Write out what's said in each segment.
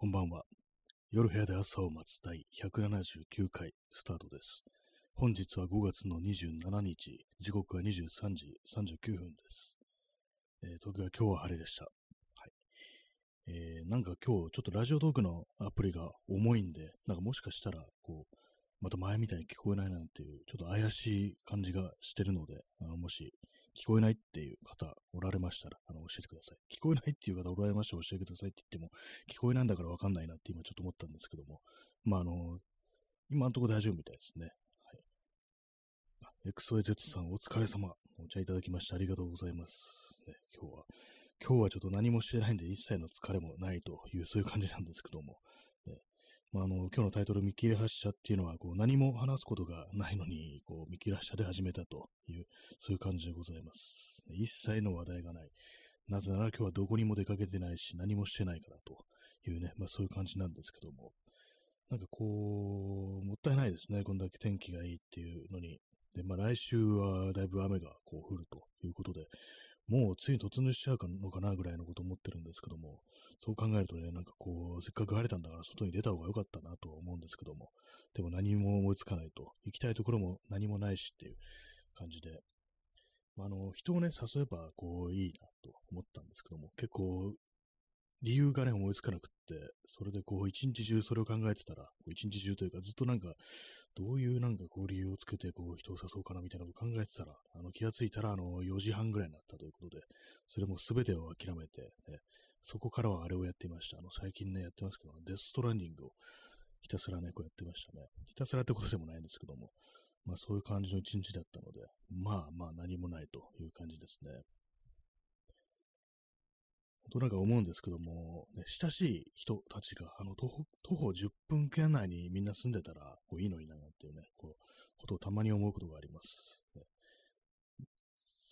こんばんは。夜部屋で朝を待つ第179回スタートです。本日は5月の27日、時刻は23時39分です。えー東京は今日は晴れでした。はい。えーなんか今日ちょっとラジオトークのアプリが重いんで、なんかもしかしたら、こう、また前みたいに聞こえないなんていう、ちょっと怪しい感じがしてるので、あの、もし聞こえないっていう方おられましたら、あの、教えてください。聞こえないっていう方おられましたら教えてくださいって言っても、聞こえないんだからわかんないなって今ちょっと思ったんですけども、まあ、あの、今のところ大丈夫みたいですね。はい。あ XYZ さんお疲れ様。お茶いただきましてありがとうございます。ね、今日は、今日はちょっと何もしてないんで一切の疲れもないという、そういう感じなんですけども、まあ、あの、今日のタイトル見切り発車っていうのは、こう、何も話すことがないのに、こう、見切り発車で始めたという、そういう感じでございます。一切の話題がない。なぜなら今日はどこにも出かけてないし、何もしてないからというね、まあそういう感じなんですけども、なんかこう、もったいないですね、こんだけ天気がいいっていうのに。で、まあ来週はだいぶ雨がこう降るということで、もうついに突入しちゃうのかなぐらいのこと思ってるんですけども、そう考えるとね、なんかこう、せっかく晴れたんだから外に出た方が良かったなとは思うんですけども、でも何も思いつかないと、行きたいところも何もないしっていう感じで、まあ、の、人をね、誘えば、こう、いいなと思ったんですけども、結構、理由がね、思いつかなくって、それでこう、一日中それを考えてたら、一日中というか、ずっとなんか、どういうなんかこう、理由をつけて、こう、人を誘うかなみたいなことを考えてたら、あの、気がついたら、あの、4時半ぐらいになったということで、それも全てを諦めて、ね、そこからはあれをやっていました。あの、最近ね、やってますけど、デストランディングをひたすらね、こうやってましたね。ひたすらってことでもないんですけども、まあそういう感じの一日だったので、まあまあ何もないという感じですね。となんか思うんですけども、ね、親しい人たちが、あの、徒歩、徒歩10分圏内にみんな住んでたら、こういいのにな、なんていうね、こう、ことをたまに思うことがあります。ね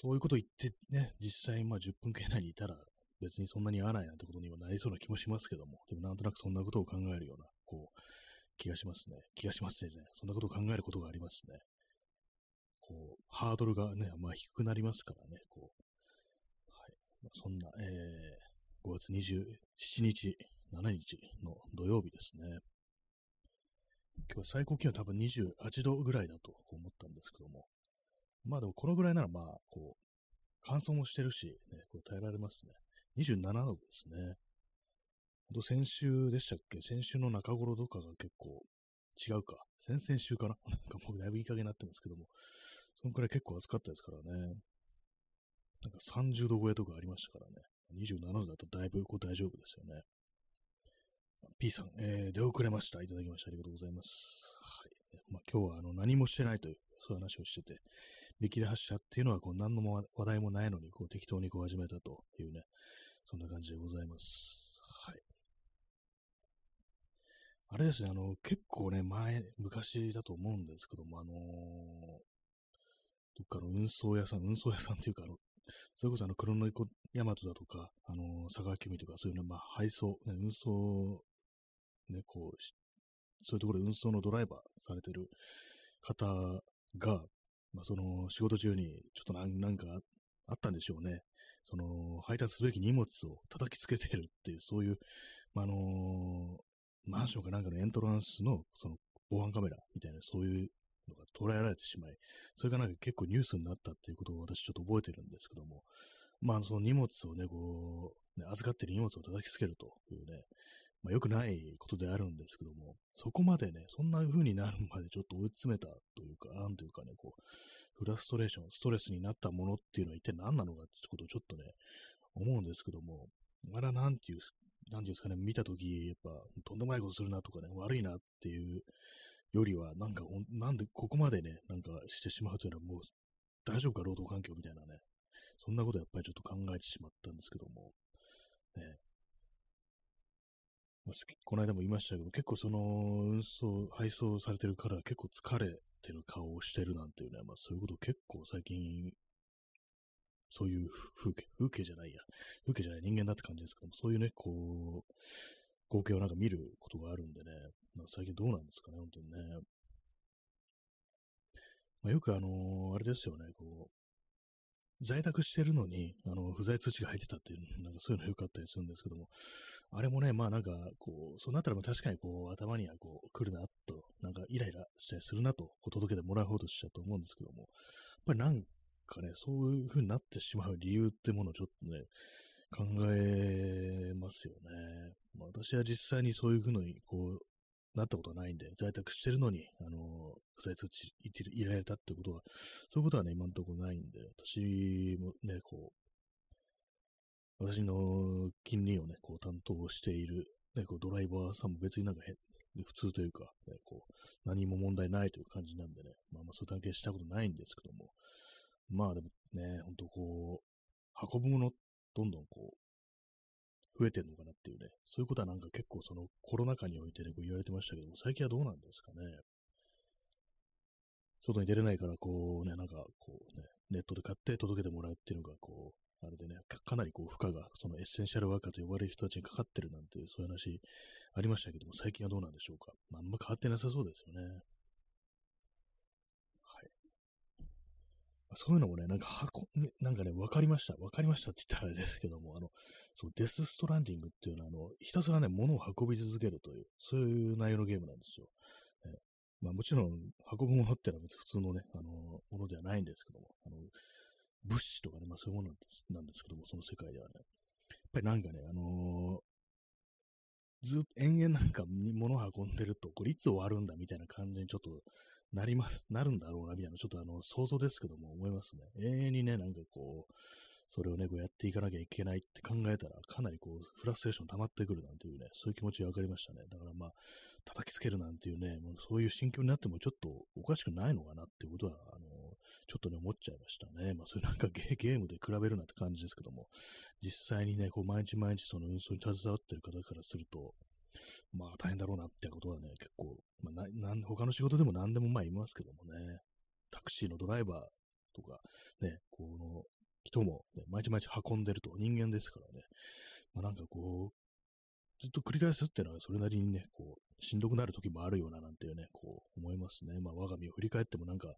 そういうこと言ってね、実際、まあ10分圏内にいたら、別にそんなに合わないなんてことにはなりそうな気もしますけども、でもなんとなくそんなことを考えるような、こう、気がしますね。気がしますね。そんなことを考えることがありますね。こう、ハードルがね、まあ低くなりますからね、こう。はい。ま、そんな、えー、5月27日、7日の土曜日ですね。今日は最高気温多分28度ぐらいだと思ったんですけども。まあでもこのぐらいならまあ、こう、乾燥もしてるし、ね、こう耐えられますね。27度ですね。ほんと先週でしたっけ？先週の中頃とかが結構違うか。先々週かな？なんかもうだいぶいい加減になってますけども、そのくらい結構暑かったですからね。なんか30度超えとかありましたからね。27度だとだいぶこう大丈夫ですよね。P さん、えー、出遅れました。いただきましてありがとうございます。はい。まあ、今日はあの何もしてないという、そういう話をしてて、見切り発車っていうのはこう何の話題もないのにこう適当にこう始めたというね、そんな感じでございます。はい。あれですね、あの、結構ね、前、昔だと思うんですけども、あのーどっかの運送屋さん、運送屋さんっていうか、あの、それこそあの、黒の子大和だとか、あの佐川急便とか、そういうね、まあ、配送、ね、運送、ね、こう、そういうところで運送のドライバーされてる方が、まあ、その、仕事中に、ちょっとなんなんかあったんでしょうね。その、配達すべき荷物を叩きつけてるっていう、そういう、まあ、あのーマンションかなんかのエントランスの、その、防犯カメラみたいな、そういうのが捉えられてしまい、それがなんか結構ニュースになったっていうことを私ちょっと覚えてるんですけども、まあ、その荷物をね、こう、ね、預かってる荷物を叩きつけるというね、まあ、良くないことであるんですけども、そこまでね、そんな風になるまでちょっと追い詰めたというか、なんというかね、こう、フラストレーション、ストレスになったものっていうのは一体何なのかってことをちょっとね、思うんですけども、あれはなんていう、なんていうんですかね、見たとき、やっぱ、とんでもないことするなとかね、悪いなっていうよりは、なんか、なんでここまでね、なんかしてしまうというのはもう、大丈夫か、労働環境みたいなね、そんなことやっぱりちょっと考えてしまったんですけども、ね、まあこの間も言いましたけど、結構その、運送、配送されてるから結構疲れてる顔をしてるなんていうね、まあそういうこと結構最近、そういう風景、風景じゃないや、風景じゃない人間だって感じですけども、そういうね、こう、光景をなんか見ることがあるんでね、最近どうなんですかね、本当にね。まあ、よくあのーあれですよね、こう、在宅してるのに、あの、不在通知が入ってたっていう、なんかそういうの良かったりするんですけども、あれもね、まあなんか、こう、そうなったら確かにこう、頭にはこう、来るなと、なんかイライラしたりするなと、こう届けてもらうほどしちゃうと思うんですけども、やっぱりなんかね、そういう風になってしまう理由ってものをちょっとね、考えますよね。まあ、私は実際にそういう風に、こう、なったことはないんで、在宅してるのに、あの、不在通知入れられたってことは、そういうことはね、今のところないんで、私もね、こう、私の金利をね、こう担当している、ね、こうドライバーさんも別になんか変、普通というか、ね、こう、何も問題ないという感じなんでね、まあまあそういう関係したことないんですけども、まあでもね、ほんとこう、運ぶもの、どんどんこう、増えてるのかなっていうね、そういうことはなんか結構そのコロナ禍においてね、こう言われてましたけども、最近はどうなんですかね。外に出れないから、こうね、なんかこうね、ネットで買って届けてもらうっていうのが、こう、あれでね、かなりこう負荷が、そのエッセンシャルワーカーと呼ばれる人たちにかかってるなんていう、そういう話ありましたけども、最近はどうなんでしょうか。まあ、あんま変わってなさそうですよね。そういうのもね、なんか箱、なんかね、わかりました。わかりましたって言ったらあれですけども、あの、そう、デスストランディングっていうのは、あの、ひたすらね、物を運び続けるという、そういう内容のゲームなんですよ。えまあもちろん、運ぶものってのは別に普通のね、あの、ものではないんですけども、あの、物資とかね、まあそういうものなんですなんですけども、その世界ではね。やっぱりなんかね、あのー、ずっと延々なんか物を運んでると、これいつ終わるんだみたいな感じにちょっとなります、なるんだろうな、みたいな、ちょっとあの、想像ですけども、思いますね。永遠にね、なんかこう、それをね、こうやっていかなきゃいけないって考えたら、かなりこう、フラストレーション溜まってくるなんていうね、そういう気持ちがわかりましたね。だからまあ、叩きつけるなんていうね、もうそういう心境になってもちょっとおかしくないのかなっていうことは、あの、ちょっとね、思っちゃいましたね。まあ、そういうなんかゲゲームで比べるなって感じですけども、実際にね、こう、毎日毎日その運送に携わってる方からすると、まあ大変だろうなってことはね、結構、まあ、なな他の仕事でも何でもまあいますけどもね、タクシーのドライバーとか、ね、この人も、ね、毎日毎日運んでると人間ですからね、まあなんかこう、ずっと繰り返すっていうのはそれなりにね、こう、しんどくなる時もあるようななんていうね、こう思いますね。まあ我が身を振り返ってもなんか、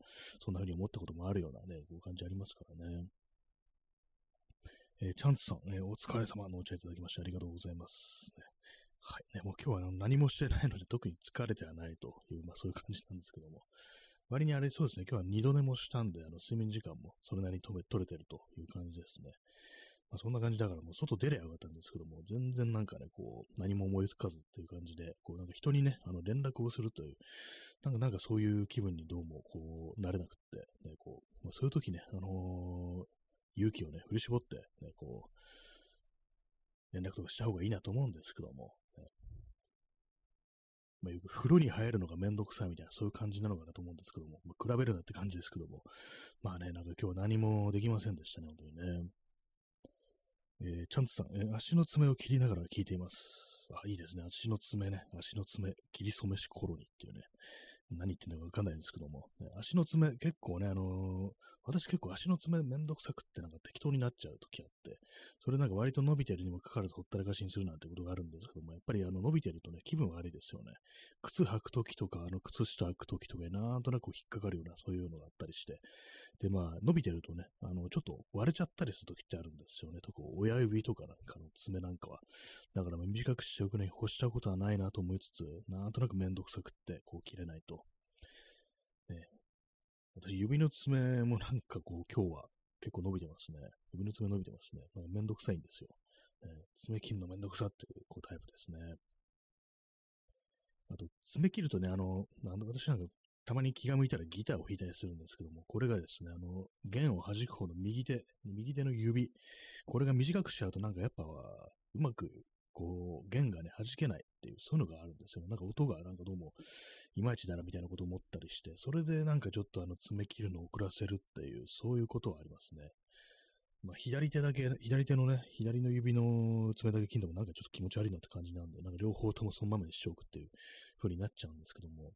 そんな風に思ったこともあるようなね、こう感じありますからね。えー、チャンツさん、えー、お疲れ様のお茶いただきましてありがとうございます。はい。ね、もう今日は何もしてないので特に疲れてはないという、まあそういう感じなんですけども。割にあれそうですね、今日は二度寝もしたんで、あの睡眠時間もそれなりに取れてるという感じですね。まあ、そんな感じだからもう外出ればよかったんですけども、全然なんかね、こう、何も思いつかずっていう感じで、こうなんか人にね、あの連絡をするという、なんかなんかそういう気分にどうもこう、なれなくって、ね、こう、まあ、そういう時ね、あのー、勇気をね、振り絞って、ね、こう、連絡とかした方がいいなと思うんですけども、まあ、風呂に入るのがめんどくさいみたいな、そういう感じなのかなと思うんですけども、まあ、比べるなって感じですけども、まあね、なんか今日は何もできませんでしたね、本当にね。えー、チャンツさん、えー、足の爪を切りながら聞いています。あ、いいですね。足の爪ね。足の爪、切り染めしコロニっていうね。何言ってんのかわかんないんですけども、足の爪結構ね、あのー、私結構足の爪めんどくさくってなんか適当になっちゃう時あって、それなんか割と伸びてるにもかかわらずほったらかしにするなんてことがあるんですけども、やっぱりあの伸びてるとね、気分悪いですよね。靴履く時とか、あの靴下履く時とかなんとなく引っかかるようなそういうのがあったりして、でまあ伸びてるとね、あのちょっと割れちゃったりする時ってあるんですよね。特に親指とかなんかの爪なんかは。だから短くしておくのに干したことはないなと思いつつ、なんとなくめんどくさくってこう切れないと。ね、私、指の爪もなんかこう、今日は結構伸びてますね。指の爪伸びてますね。なんかめんどくさいんですよ。ね、爪切るのめんどくさっていうこうタイプですね。あと、爪切るとね、あの、あの私なんかたまに気が向いたらギターを弾いたりするんですけども、これがですね、あの、弦を弾く方の右手、右手の指、これが短くしちゃうとなんかやっぱうまくこう、弦がね、弾けないっていう、そういうのがあるんですよ。なんか音がなんかどうも、いまいちだなみたいなことを思ったりして、それでなんかちょっとあの、爪切るのを遅らせるっていう、そういうことはありますね。まあ、左手だけ、左手のね、左の指の爪だけ切るのもなんかちょっと気持ち悪いなって感じなんで、なんか両方ともそのままにしておくっていう風になっちゃうんですけども、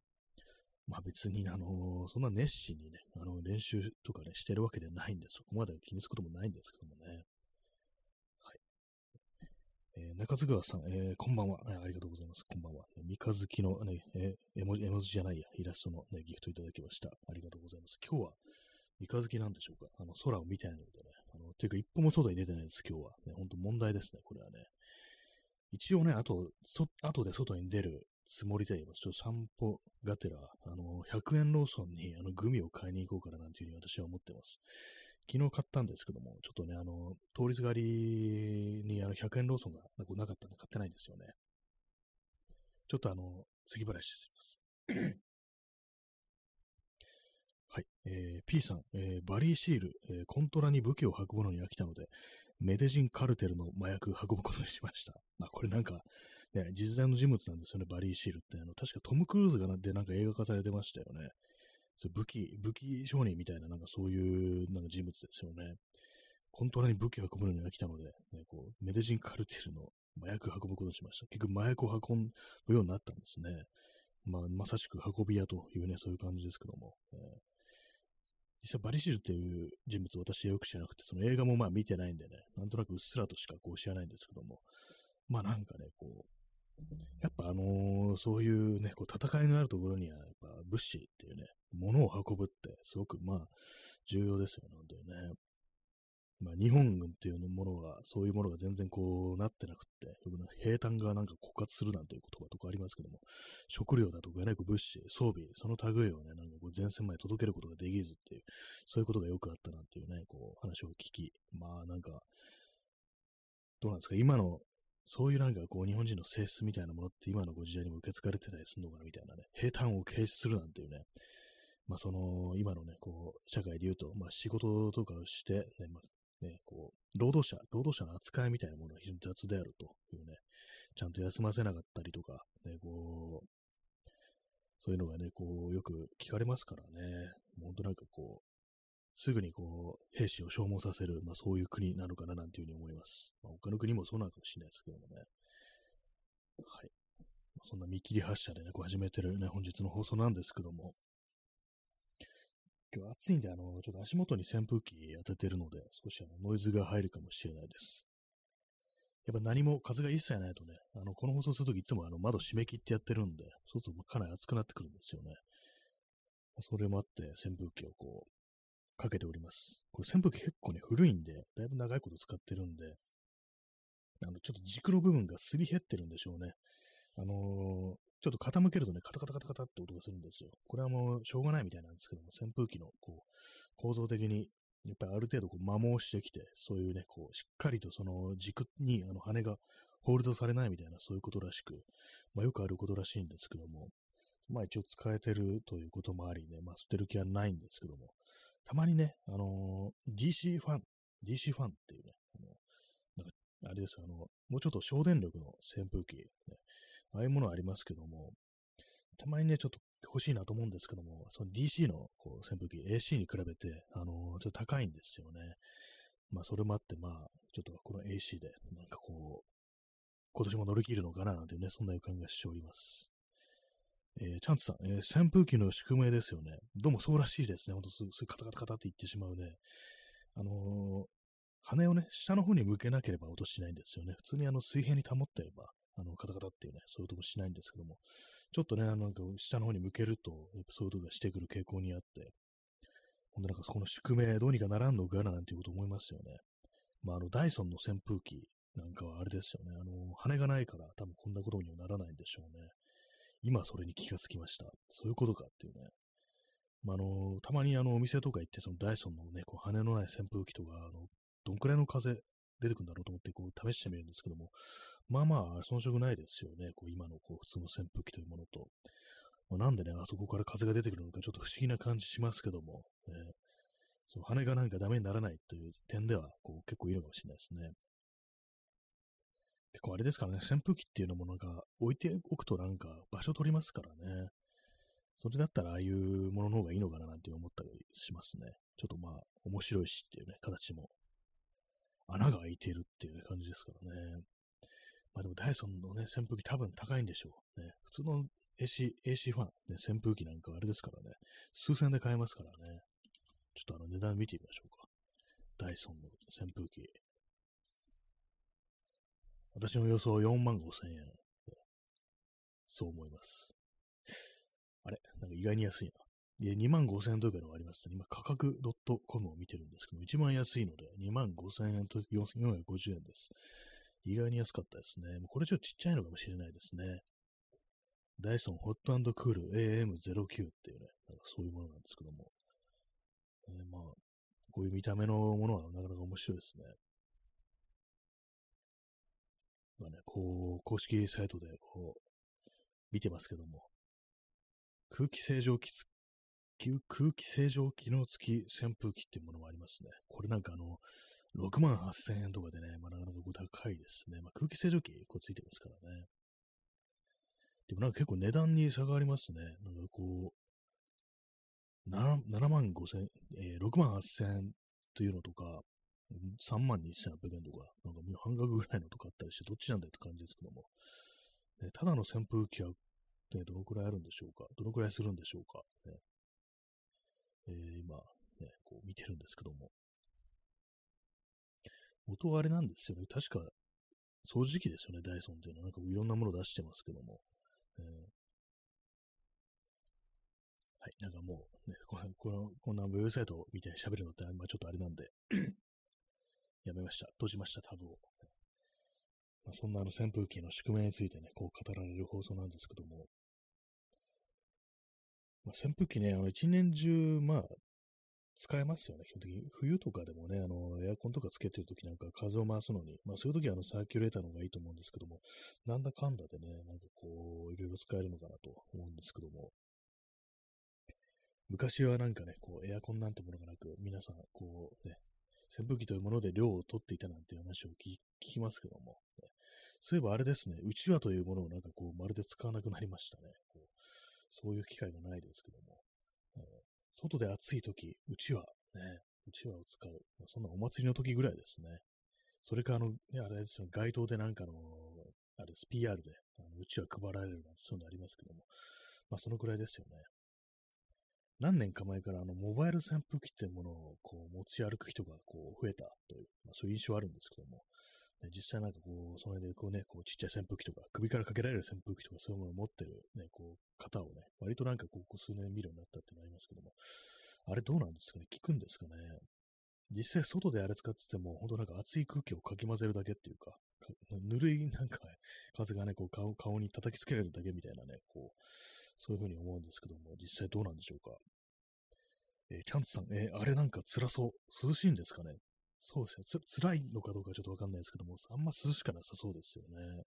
まあ別に、あの、そんな熱心にね、あの、練習とかね、してるわけでないんで、そこまで気にすることもないんですけどもね。はいえー、中津川さん、えー、こんばんは、ありがとうございます。こんばんは。三日月の、ね、えー、絵文字、絵文字じゃないや、イラストの、ね、ギフトいただきました。ありがとうございます。今日は、三日月なんでしょうか？あの、空を見てないのでね。あの、ていうか、一歩も外に出てないです、今日は。ね、ほんと問題ですね、これはね。一応ね、あと、そ、後で外に出るつもりでいます。ちょっと散歩がてら、あの、100円ローソンに、あの、グミを買いに行こうかななんていうふうに私は思ってます。昨日買ったんですけども、ちょっとね、あの、通りすがりにあの100円ローソンがなかったんで買ってないんですよね。ちょっとあの、次払いしてみます。はい。えー、P さん、えー、バリーシール、えー、コントラに武器を運ぶのに飽きたので、メデジンカルテルの麻薬運ぶことにしました。あ、これなんか、ね、実在の人物なんですよね、バリーシールって。あの、確かトム・クルーズがでなんか映画化されてましたよね。そ武器、武器商人みたいな、なんかそういうなんか人物ですよね。コントラに武器を運ぶのに飽きたので、ね、こうメデジンカルティルの麻薬を運ぶことにしました。結局麻薬を運ぶようになったんですね。まあ、まさしく運び屋というね、そういう感じですけども。えー、実際バリシルっていう人物私はよく知らなくて、その映画もまあ見てないんでね、なんとなくうっすらとしかこう知らないんですけども、まあなんかね、こう、やっぱあのー、そういうね、こう戦いのあるところには、やっぱ物資っていうね、物を運ぶってすごくまあ重要ですよね、本当にね。まあ日本軍っていうものが、そういうものが全然こうなってなくって、兵隊がなんか枯渇するなんていう言葉とかありますけども、食料だとかね、物資、装備、その類をね、なんかこう前線まで届けることができずっていう、そういうことがよくあったなんていうね、こう話を聞き、まあなんか、どうなんですか、今のそういうなんかこう日本人の性質みたいなものって今のご時代にも受け継がれてたりするのかなみたいなね、平坦を軽視するなんていうね、まあその今のね、こう社会で言うと、まあ仕事とかをして、ね、まあね、こう、労働者、労働者の扱いみたいなものが非常に雑であるというね、ちゃんと休ませなかったりとか、ね、こう、そういうのがね、こう、よく聞かれますからね、本当なんかこう、すぐにこう、兵士を消耗させる、まあそういう国なのかななんていうふうに思います。まあ、他の国もそうなのかもしれないですけどもね。はい。まあ、そんな見切り発車でね、こう始めてるね、本日の放送なんですけども、今日暑いんで、あの、ちょっと足元に扇風機当ててるので、少しあのノイズが入るかもしれないです。やっぱ何も風が一切ないとね、あの、この放送するときいつもあの窓閉め切ってやってるんで、そうするとかなり暑くなってくるんですよね。それもあって扇風機をこう、かけております。これ扇風機結構ね、古いんで、だいぶ長いこと使ってるんで、あの、ちょっと軸の部分がすり減ってるんでしょうね。あのー、ちょっと傾けるとね、カタカタカタカタって音がするんですよ。これはもうしょうがないみたいなんですけども、扇風機のこう構造的に、やっぱりある程度こう摩耗してきて、そういうね、こう、しっかりとその軸にあの羽がホールドされないみたいな、そういうことらしく、まあよくあることらしいんですけども、まあ一応使えてるということもありね、まあ捨てる気はないんですけども、たまにね、あのー、DC ファン、DC ファンっていうね、あのなんかあれですあの、もうちょっと省電力の扇風機、ね、ああいうものありますけども、たまにね、ちょっと欲しいなと思うんですけども、その DC のこう扇風機、AC に比べて、あのー、ちょっと高いんですよね。まあ、それもあって、まあ、ちょっとこの AC で、なんかこう、今年も乗り切るのかななんていうね、そんな予感がしております。えー、チャンツさん、えー、扇風機の宿命ですよね。どうもそうらしいですね。ほんとすぐカタカタカタって言ってしまうね。あのー、羽をね、下の方に向けなければ音しないんですよね。普通にあの水平に保ってれば、あの、カタカタっていうね、そういう音もしないんですけども、ちょっとね、あの、なんか下の方に向けると、やっぱそういう音がしてくる傾向にあって、ほんとなんかそこの宿命、どうにかならんのかななんていうこと思いますよね。まあ、あの、ダイソンの扇風機なんかはあれですよね。あの、羽がないから多分こんなことにはならないんでしょうね。今それに気がつきました。そういうことかっていうね。まあ、あの、たまにあの、お店とか行って、そのダイソンのね、こう羽のない扇風機とか、あの、どんくらいの風出てくるんだろうと思って、こう、試してみるんですけども、まあまあ、遜色ないですよね。こう、今の、こう、普通の扇風機というものと。まあ、なんでね、あそこから風が出てくるのか、ちょっと不思議な感じしますけども、ね、その羽がなんかダメにならないという点では、こう、結構いいのかもしれないですね。結構あれですからね、扇風機っていうのもなんか置いておくとなんか場所取りますからね。それだったらああいうものの方がいいのかななんて思ったりしますね。ちょっとまあ面白いしっていうね、形も。穴が開いてるっていう、感じですからね。まあでもダイソンのね、扇風機多分高いんでしょう。ね、普通の AC, AC ファン、ね、扇風機なんかあれですからね、数千で買えますからね。ちょっとあの値段見てみましょうか。ダイソンの扇風機。私の予想は4万5千円。そう思います。あれ？なんか意外に安いな。いや2万5千円とかのがありますね。今、価格 .com を見てるんですけど、一番安いので、2万5千円と450円です。意外に安かったですね。もうこれちょっとちっちゃいのかもしれないですね。ダイソンホットクール AM09 っていうね、なんかそういうものなんですけども。えー、まあ、こういう見た目のものはなかなか面白いですね。まあね、こう、公式サイトでこう、見てますけども、空気清浄機空気清浄機能付き扇風機っていうものもありますね。これなんかあの、6万8000円とかでね、まあ、なかなか高いですね。まあ、空気清浄機こうついてますからね。でもなんか結構値段に差がありますね。なんかこう、7, 7万5千、えー、6万8千円というのとか、3万2800円とか、なんか半額ぐらいのとかあったりして、どっちなんだよって感じですけども。ね、ただの扇風機は、ね、どのくらいあるんでしょうか？どのくらいするんでしょうか、ねえー、今、ね、こう見てるんですけども。元はあれなんですよね。確か、掃除機ですよね、ダイソンっていうのは。なんかいろんなもの出してますけども。えー、はい、なんかもう、ね、この、こんなウェブサイトみたいに喋るのって、まあ、ちょっとあれなんでやめました。閉じました、タブを。まあ、そんなあの扇風機の宿命についてね、こう語られる放送なんですけども、まあ、扇風機ね、あの一年中、まあ、使えますよね、基本的に。冬とかでもね、あの、エアコンとかつけてるときなんか風を回すのに、まあそういうときはあのサーキュレーターの方がいいと思うんですけども、なんだかんだでね、なんかこう、いろいろ使えるのかなと思うんですけども、昔はなんかね、こう、エアコンなんてものがなく、皆さん、こうね、扇風機というもので量を取っていたなんて話を聞きますけども、ね、そういえばあれですね、うちわというものをなんかこう、まるで使わなくなりましたね。こうそういう機会がないですけども、えー、外で暑い時、うちわ、ね、うちわを使う。まあ、そんなお祭りの時ぐらいですね。それか、あの、ね、あれですよ、街頭でなんかの、あれです、PR で、あのうちわ配られるなんてそういうのありますけども、まあ、そのくらいですよね。何年か前からあのモバイル扇風機っていうものをこう持ち歩く人がこう増えたという、まあ、そういう印象はあるんですけども、ね、実際なんかこう、その辺でこうね、こうちっちゃい扇風機とか、首からかけられる扇風機とかそういうものを持ってるね、こう、方をね、割となんかここ数年見るようになったっていうのありますけども、あれどうなんですかね？効くんですかね？実際外であれ使ってても、本当なんか熱い空気をかき混ぜるだけっていうか、かぬるいなんか風がね、こう顔顔に叩きつけられるだけみたいなね、こう、そういうふうに思うんですけども、実際どうなんでしょうか。えー、キャンツさん、えー、あれなんか辛そう。涼しいんですかねそうですね。つ、辛いのかどうかちょっとわかんないですけども、あんま涼しくなさそうですよね。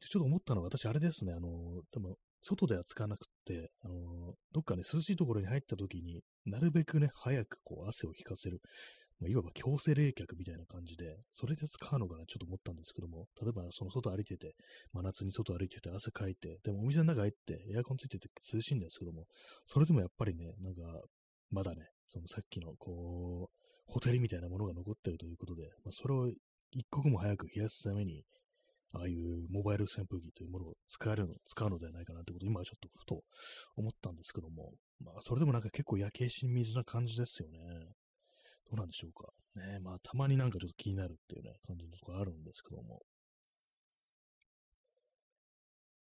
ちょっと思ったのは、私、あれですね、あの、多分、外では使わなくって、あの、どっかね、涼しいところに入った時になるべくね、早くこう、汗を引かせる。まあ、いわば強制冷却みたいな感じで、それで使うのかな、ちょっと思ったんですけども、例えば、その外歩いてて、真夏に外歩いてて、汗かいて、でもお店の中入って、エアコンついてて涼しいんですけども、それでもやっぱりね、なんか、まだね、そのさっきの、こう、ホテルみたいなものが残ってるということで、まあ、それを一刻も早く冷やすために、ああいうモバイル扇風機というものを使えるの、使うのではないかなということを今ちょっとふと思ったんですけども、まあそれでもなんか結構焼け石に水な感じですよね。どうなんでしょうか。ねまあたまになんかちょっと気になるっていうね、感じのとこあるんですけども。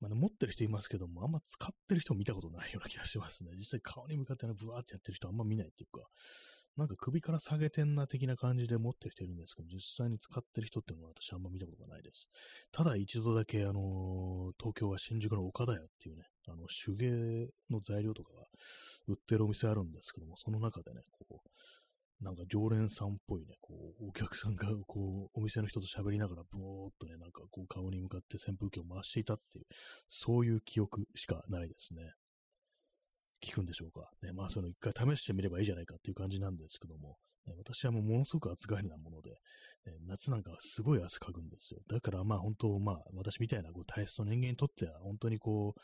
まあね、持ってる人いますけども、あんま使ってる人見たことないような気がしますね。実際顔に向かってブワーってやってる人あんま見ないっていうか、なんか首から下げてんな的な感じで持ってる人いるんですけど、実際に使ってる人っていうのは私あんま見たことがないです。ただ一度だけ、あのー、東京は新宿の岡田屋っていうね、あの、手芸の材料とかが売ってるお店あるんですけども、その中でね、こう、なんか常連さんっぽいね、こう、お客さんが、こう、お店の人と喋りながら、ぼーっとね、なんかこう、顔に向かって扇風機を回していたっていう、そういう記憶しかないですね。効くんでしょうか。ね、まあ、その一回試してみればいいじゃないかっていう感じなんですけども、ね、私はもうものすごく暑がりなもので、ね、夏なんかすごい汗かくんですよ。だからまあ本当、まあ私みたいなこう体質の人間にとっては本当にこう、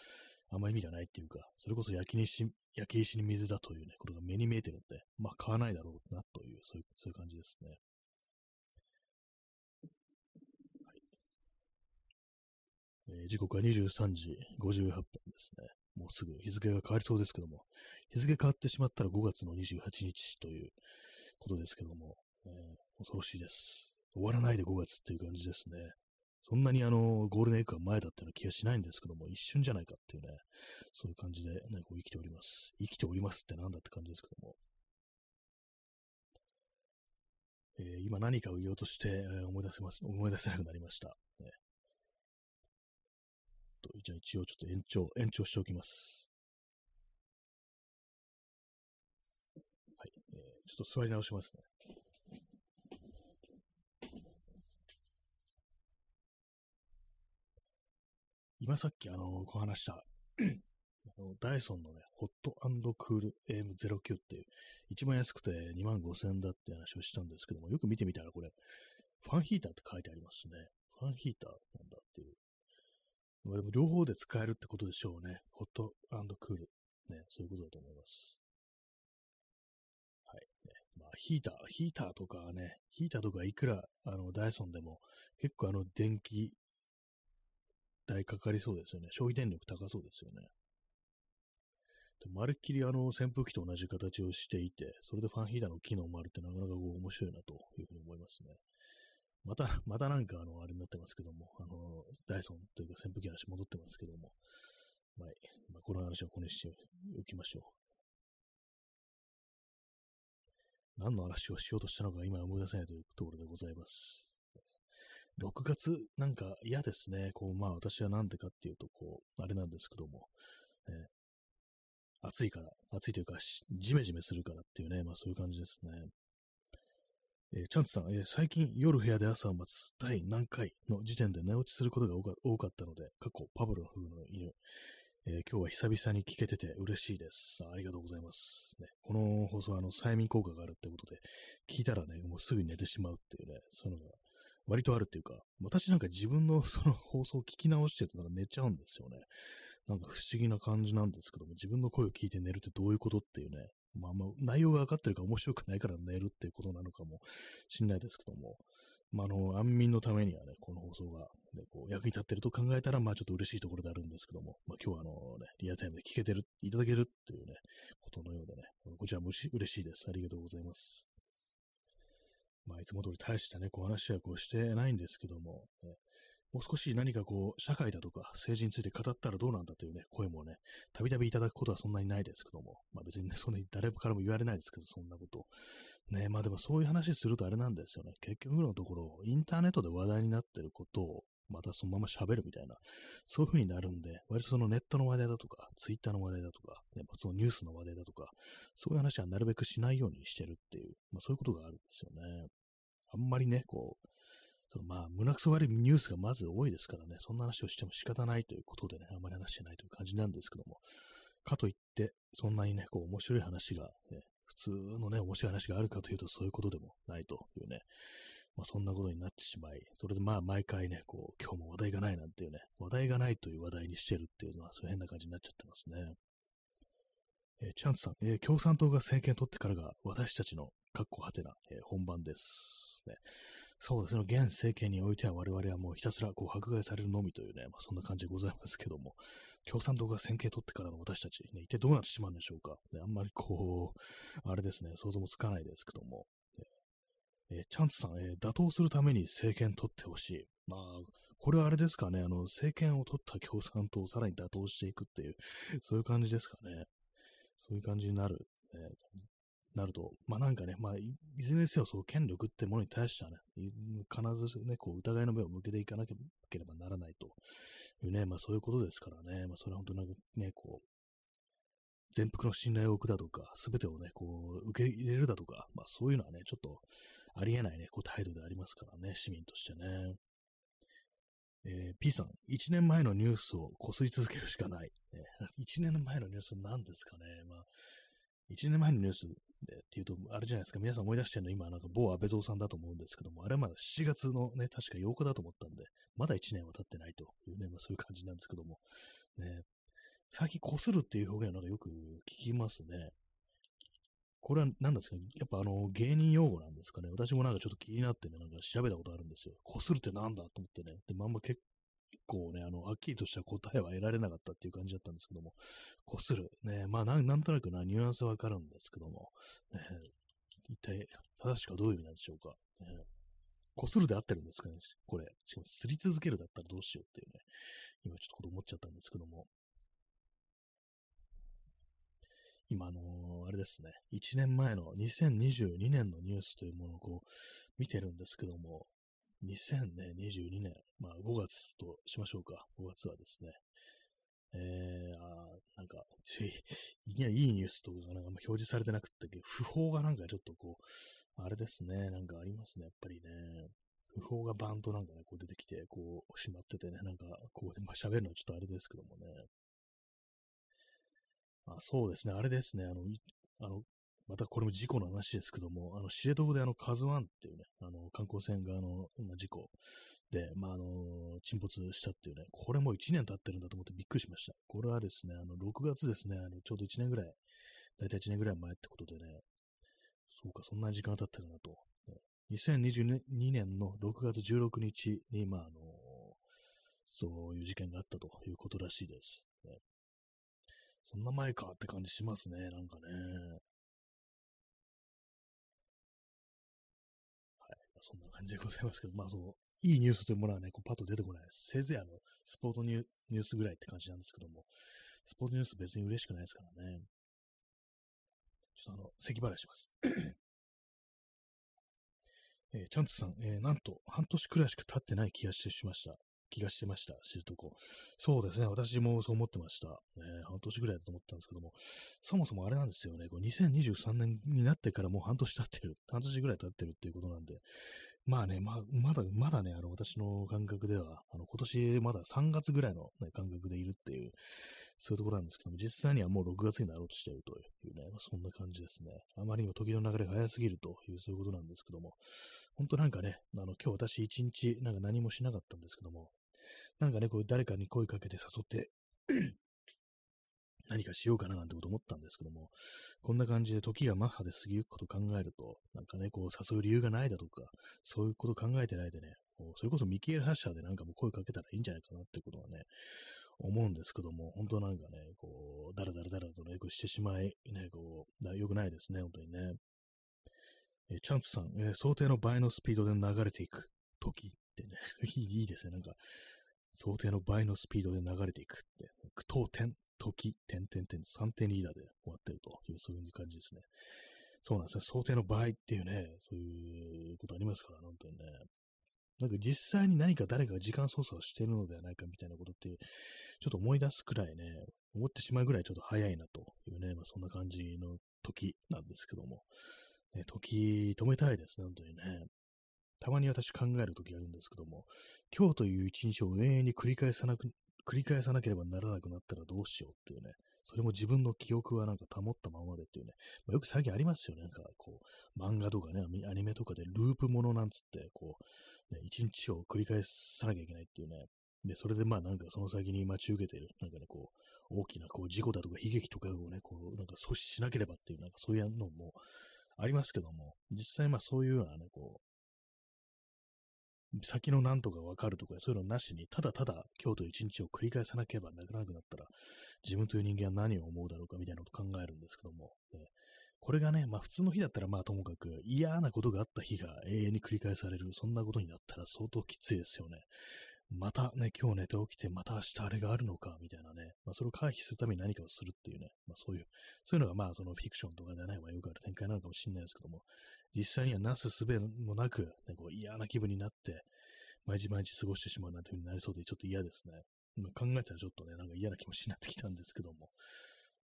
あんま意味がないっていうか、それこそ焼き石焼き石に水だというね、ことが目に見えてるんで、まあ買わないだろうなという、そういう、そういう感じですね。はいえー、時刻は23時58分ですね。もうすぐ日付が変わりそうですけども、日付変わってしまったら5月の28日ということですけども、えー、恐ろしいです。終わらないで5月っていう感じですね。そんなにあの、ゴールデンウィークが前だったような気がしないんですけども、一瞬じゃないかっていうね、そういう感じでね、こう生きております。生きておりますってなんだって感じですけども。えー、今何かを言おうとして、えー、思い出せます、思い出せなくなりました。ね、とじゃあ一応ちょっと延長、延長しておきます。はい、えー、ちょっと座り直しますね。今さっきあの、こう話した あのダイソンのね、ホットクール AM09 っていう、一番安くて2万5千円だって話をしたんですけども、よく見てみたらこれ、ファンヒーターって書いてありますね。ファンヒーターなんだっていう。まあ、でも両方で使えるってことでしょうね。ホットクール。ね、そういうことだと思います。はい。ね、まあ、ヒーター、ヒーターとかね、ヒーターとかいくら、あの、ダイソンでも、結構あの、電気代かかりそうですよね。消費電力高そうですよね。でまるっきりあの扇風機と同じ形をしていて、それでファンヒーターの機能もあるってなかなかこう面白いなというふうに思いますね。また、またなんかあの、あれになってますけども、あの、ダイソンというか扇風機の話戻ってますけども、まあ、まあ、この話はここにしておきましょう。何の話をしようとしたのか今思い出せないというところでございます。6月なんか嫌ですね。こう、まあ私はなんでかっていうと、こう、あれなんですけども、えー、暑いから、暑いというか、ジメジメするからっていうね、まあそういう感じですね。えー、チャンツさん、えー、最近夜部屋で朝を待つ第何回の時点で寝落ちすることが多かったので、過去パブロフの犬、えー、今日は久々に聞けてて嬉しいですあ。りがとうございます。ね、この放送はあの催眠効果があるってことで、聞いたらね、もうすぐ寝てしまうっていうね、そういうのが割とあるっていうか、私なんか自分の その放送を聞き直してるとなんか寝ちゃうんですよね。なんか不思議な感じなんですけども、自分の声を聞いて寝るってどういうことっていうね、まあまあ、内容が分かってるか面白くないから寝るっていうことなのかもしんないですけども、まあ、あの、安眠のためにはね、この放送が、ね、こう役に立ってると考えたら、まあちょっと嬉しいところであるんですけども、まあ今日はあのね、リアタイムで聞けてる、いただけるっていうね、ことのようでね、こちらも嬉しいです。ありがとうございます。まあ、いつも通り大したね、こう話はこうしてないんですけども、ね、もう少し何かこう、社会だとか政治について語ったらどうなんだというね、声もね、たびたびいただくことはそんなにないですけども、まあ別にね、そんなに誰からも言われないですけど、そんなこと。ね、まあでもそういう話するとあれなんですよね。結局のところ、インターネットで話題になってることを、またそのまま喋るみたいな、そういう風になるんで、割とそのネットの話題だとか、ツイッターの話題だとか、ね、そのニュースの話題だとか、そういう話はなるべくしないようにしてるっていう、まあそういうことがあるんですよね。あんまりね、こう、そのまあ、胸くそ悪いニュースがまず多いですからね、そんな話をしても仕方ないということでね、あんまり話してないという感じなんですけども、かといって、そんなにね、こう、面白い話が、ね、普通のね、面白い話があるかというと、そういうことでもないというね、まあ、そんなことになってしまい、それでまあ、毎回ね、こう、今日も話題がないなんていうね、話題がないという話題にしてるっていうのは、そういう変な感じになっちゃってますね。えー、チャンツさん、えー、共産党が政権取ってからが私たちの、かっこはてな、えー、本番です、ね。そうですね、現政権においては我々はもうひたすらこう迫害されるのみというね、まあ、そんな感じでございますけども、共産党が政権取ってからの私たち、ね、一体どうなってしまうんでしょうか。ね、あんまりこう、あれですね、想像もつかないですけども、えー、チャンツさん、えー、打倒するために政権取ってほしい。まあ、これはあれですかね、あの、政権を取った共産党をさらに打倒していくっていう、そういう感じですかね。そういう感じになる、えー、なると、まあなんかね、まあい、ずれにせよ、そう、権力ってものに対してはね、必ずね、こう、疑いの目を向けていかなければならないというね、まあそういうことですからね、まあそれは本当なんかね、こう、全幅の信頼を置くだとか、すべてをね、こう、受け入れるだとか、まあそういうのはね、ちょっとありえないね、こう態度でありますからね、市民としてね。えー、P さん、1年前のニュースをこすり続けるしかない。ね、1年前のニュース何ですかね。まあ、1年前のニュースでっていうと、あれじゃないですか、皆さん思い出してるの？今、なんか某安倍蔵さんだと思うんですけども、あれはまだ7月のね、確か8日だと思ったんで、まだ1年は経ってないというね、まあそういう感じなんですけども、ね、最近こするっていう表現はなんかよく聞きますね。これは何ですか？やっぱあの芸人用語なんですかね？私もなんかちょっと気になってね、なんか調べたことあるんですよ。こするってなんだと思ってね。で、まんま結構ね、あの、はっきりとした答えは得られなかったっていう感じだったんですけども、こする。ね、まあなん、なんとなくな、ニュアンスわかるんですけども、ね、一体、正しくはどういう意味なんでしょうか？ね、こするで合ってるんですかね？これ。しかも、すり続けるだったらどうしようっていうね。今ちょっとこれ思っちゃったんですけども。今、あのー、あれですね。1年前の2022年のニュースというものをこう、見てるんですけども、2022年、まあ5月としましょうか。5月はですね、えー、あなんか、いきなりいいニュースとかがなんか表示されてなくて、不法がなんかちょっとこう、あれですね、なんかありますね、やっぱりね。不法がバンとなんかね、こう出てきて、こう、閉まっててね、なんか、こう、まあ、喋るのはちょっとあれですけどもね。あ、そうですね、あれですね、あの、あの、またこれも事故の話ですけども、あの、知床であの、カズワンっていうね、あの、観光船があの、ま、事故で、まあ、あの、沈没したっていうね、これもう1年経ってるんだと思ってびっくりしました。これはですね、あの、6月ですね、あの、ちょうど1年ぐらい、だいたい1年ぐらい前ってことでね、そうか、そんな時間経ったかなと。2022年の6月16日に、まあ、あの、そういう事件があったということらしいです。そんな前かって感じしますね、なんかね。はいそんな感じでございますけど、まあ、その、いいニュースというものはね、こうパッと出てこないです。せいぜいあの、スポーツニュースぐらいって感じなんですけども、スポーツニュース別に嬉しくないですからね。ちょっとあの、咳払いします。えー、チャンツさん、えー、なんと半年くらいしか経ってない気がしてしました。気がしてました、知床。そうですね、私もそう思ってました。えー、半年ぐらいだと思ったんですけども、そもそもあれなんですよね、こう2023年になってからもう半年経ってる、半年ぐらい経ってるっていうことなんで、まあね、ま、まだ、まだね、あの、私の感覚では、あの、今年まだ3月ぐらいの、ね、感覚でいるっていう、そういうところなんですけども、実際にはもう6月になろうとしているというね、まあ、そんな感じですね。あまりにも時の流れが早すぎるという、そういうことなんですけども、本当なんかね、あの、今日私一日なんか何もしなかったんですけども、なんかね、こう誰かに声かけて誘って 何かしようかななんてこと思ったんですけども、こんな感じで時がマッハで過ぎゆくことを考えると、なんかね、こう誘う理由がないだとか、そういうこと考えてないでね、それこそミキエル発射でなんかもう声かけたらいいんじゃないかなってことはね、思うんですけども、本当なんかね、こう、だらだらだらとね、こうしてしまい、ね、こう、良くないですね、本当にね。えチャンツさん、えー、想定の倍のスピードで流れていく時ってね、いいですね、なんか、想定の倍のスピードで流れていくって、句読点、時、点点点、3点リーダーで終わってるという、そういう感じですね。そうなんですね。想定の倍っていうね、そういうことありますから、本当にね。なんか実際に何か誰かが時間操作をしてるのではないかみたいなことって、ちょっと思い出すくらいね、思ってしまうぐらいちょっと早いなというね、まあ、そんな感じの時なんですけども、ね、時止めたいですね、本当にね。たまに私考えるときあるんですけども、今日という一日を永遠に繰り返さなく、繰り返さなければならなくなったらどうしようっていうね、それも自分の記憶はなんか保ったままでっていうね、まあ、よく最近ありますよね、なんかこう、漫画とかね、アニメとかでループものなんつって、こう、ね、一日を繰り返さなきゃいけないっていうね、で、それでまあなんかその先に待ち受けてる、なんかね、こう、大きなこう事故だとか悲劇とかをね、こう、なんか阻止しなければっていう、なんかそういうのもありますけども、実際まあそういうようなね、こう、先の何とかわかるとか、そういうのなしに、ただただ今日と一日を繰り返さなければならなくなったら、自分という人間は何を思うだろうかみたいなことを考えるんですけども、ね、これがね、まあ普通の日だったらまあともかく嫌なことがあった日が永遠に繰り返される、そんなことになったら相当きついですよね。またね、今日寝て起きて、また明日あれがあるのか、みたいなね、まあ、それを回避するために何かをするっていうね、まあ、そういう、そういうのがまあ、そのフィクションとかでね、まあ、よくある展開なのかもしれないですけども、実際にはなすすべもなく、ね、こう嫌な気分になって、毎日毎日過ごしてしまうなんていう風になりそうで、ちょっと嫌ですね。考えたらちょっとね、なんか嫌な気持ちになってきたんですけども。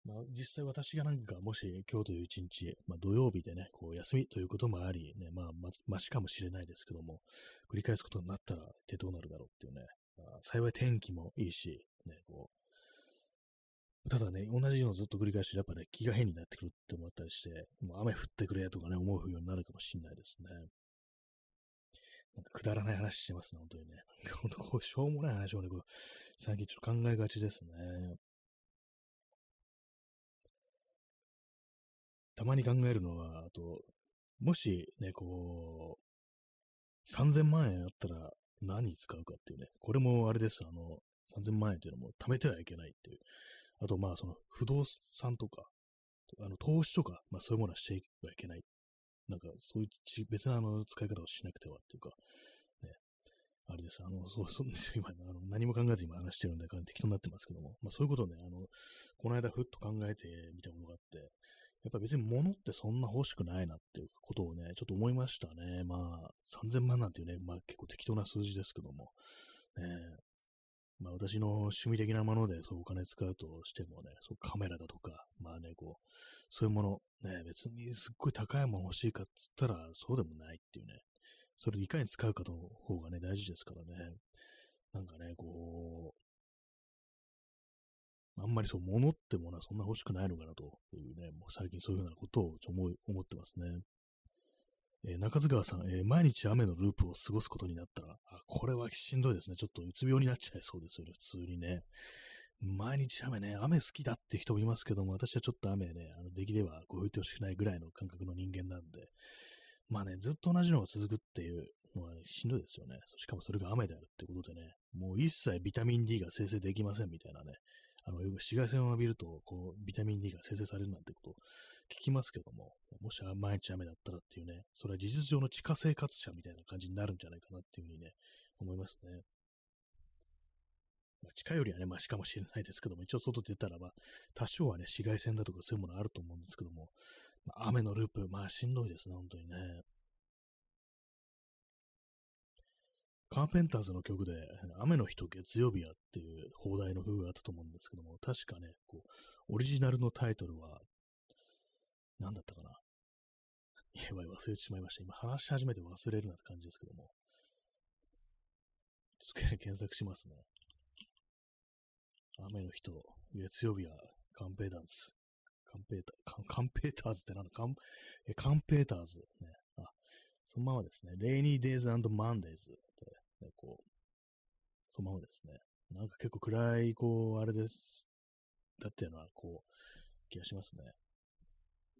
まあ、実際私がなんか、もし今日という一日、まあ、土曜日でね、こう休みということもあり、ね、まあ、ま、ましかもしれないですけども、繰り返すことになったら、一体どうなるだろうっていうね、まあ、幸い天気もいいし、ね、こう、ただね、同じようなずっと繰り返し、やっぱね、気が変になってくるって思ったりして、もう雨降ってくれとかね、思うようになるかもしれないですね。なんかくだらない話してますね、本当にね。本当こう、しょうもない話をね、こう最近ちょっと考えがちですね。たまに考えるのは、あと、もしね、こう、3000万円あったら何に使うかっていうね、これもあれです、あの、3000万円っていうのも貯めてはいけないっていう。あと、まあ、その、不動産とか、あの、投資とか、まあ、そういうものはしてはいけない。なんかそういう別なあの使い方をしなくてはっていうか、ね、あれです。あの、そう、そう、今、あの何も考えず今話してるんで、適当になってますけども、まあそういうことをね、あの、この間ふっと考えてみたことがあって、やっぱ別に物ってそんな欲しくないなっていうことをね、ちょっと思いましたね。まあ、3000万なんていうね、まあ結構適当な数字ですけども、ね、まあ私の趣味的なものでそうお金使うとしてもね、そうカメラだとか、まあね、こう、そういうもの、ね、別にすっごい高いもの欲しいかっつったらそうでもないっていうね、それいかに使うかの方がね、大事ですからね。なんかね、こう、あんまりそう、物ってものはそんな欲しくないのかなというね、もう最近そういうふうなことを思い思ってますね。えー、中津川さん、えー、毎日雨のループを過ごすことになったら、あ、これはしんどいですね。ちょっとうつ病になっちゃいそうですよね、普通にね。毎日雨ね、雨好きだって人もいますけども、私はちょっと雨ね、あのできればこう吹いてほしくないぐらいの感覚の人間なんで、まあね、ずっと同じのが続くっていうのはしんどいですよね。しかもそれが雨であるってことでね、もう一切ビタミン D が生成できませんみたいなね、あの、よく紫外線を浴びると、こう、ビタミン D が生成されるなんてこと聞きますけども、もし毎日雨だったらっていうね、それは事実上の地下生活者みたいな感じになるんじゃないかなっていうふうにね、思いますね。まあ、地下よりはね、マシかもしれないですけども、一応外出たら、まあ、多少はね、紫外線だとかそういうものあると思うんですけども、まあ、雨のループ、まあしんどいですね、本当にね。カーペンターズの曲で、雨の日と月曜日やっていう放題の風があったと思うんですけども、確かね、こう、オリジナルのタイトルは、何だったかな。やばい、忘れてしまいました。今話し始めて忘れるなって感じですけども。ちょっと検索しますね。雨の日と月曜日はカンペーターズ。カンペーター、カンペーターズってなんだ？カンえカンペーターズ。ね。あ、そのままですね。Rainy Days and Mondays って、ね、こう、そのままですね。なんか結構暗い、こう、あれです。だっていうのは、こう、気がしますね。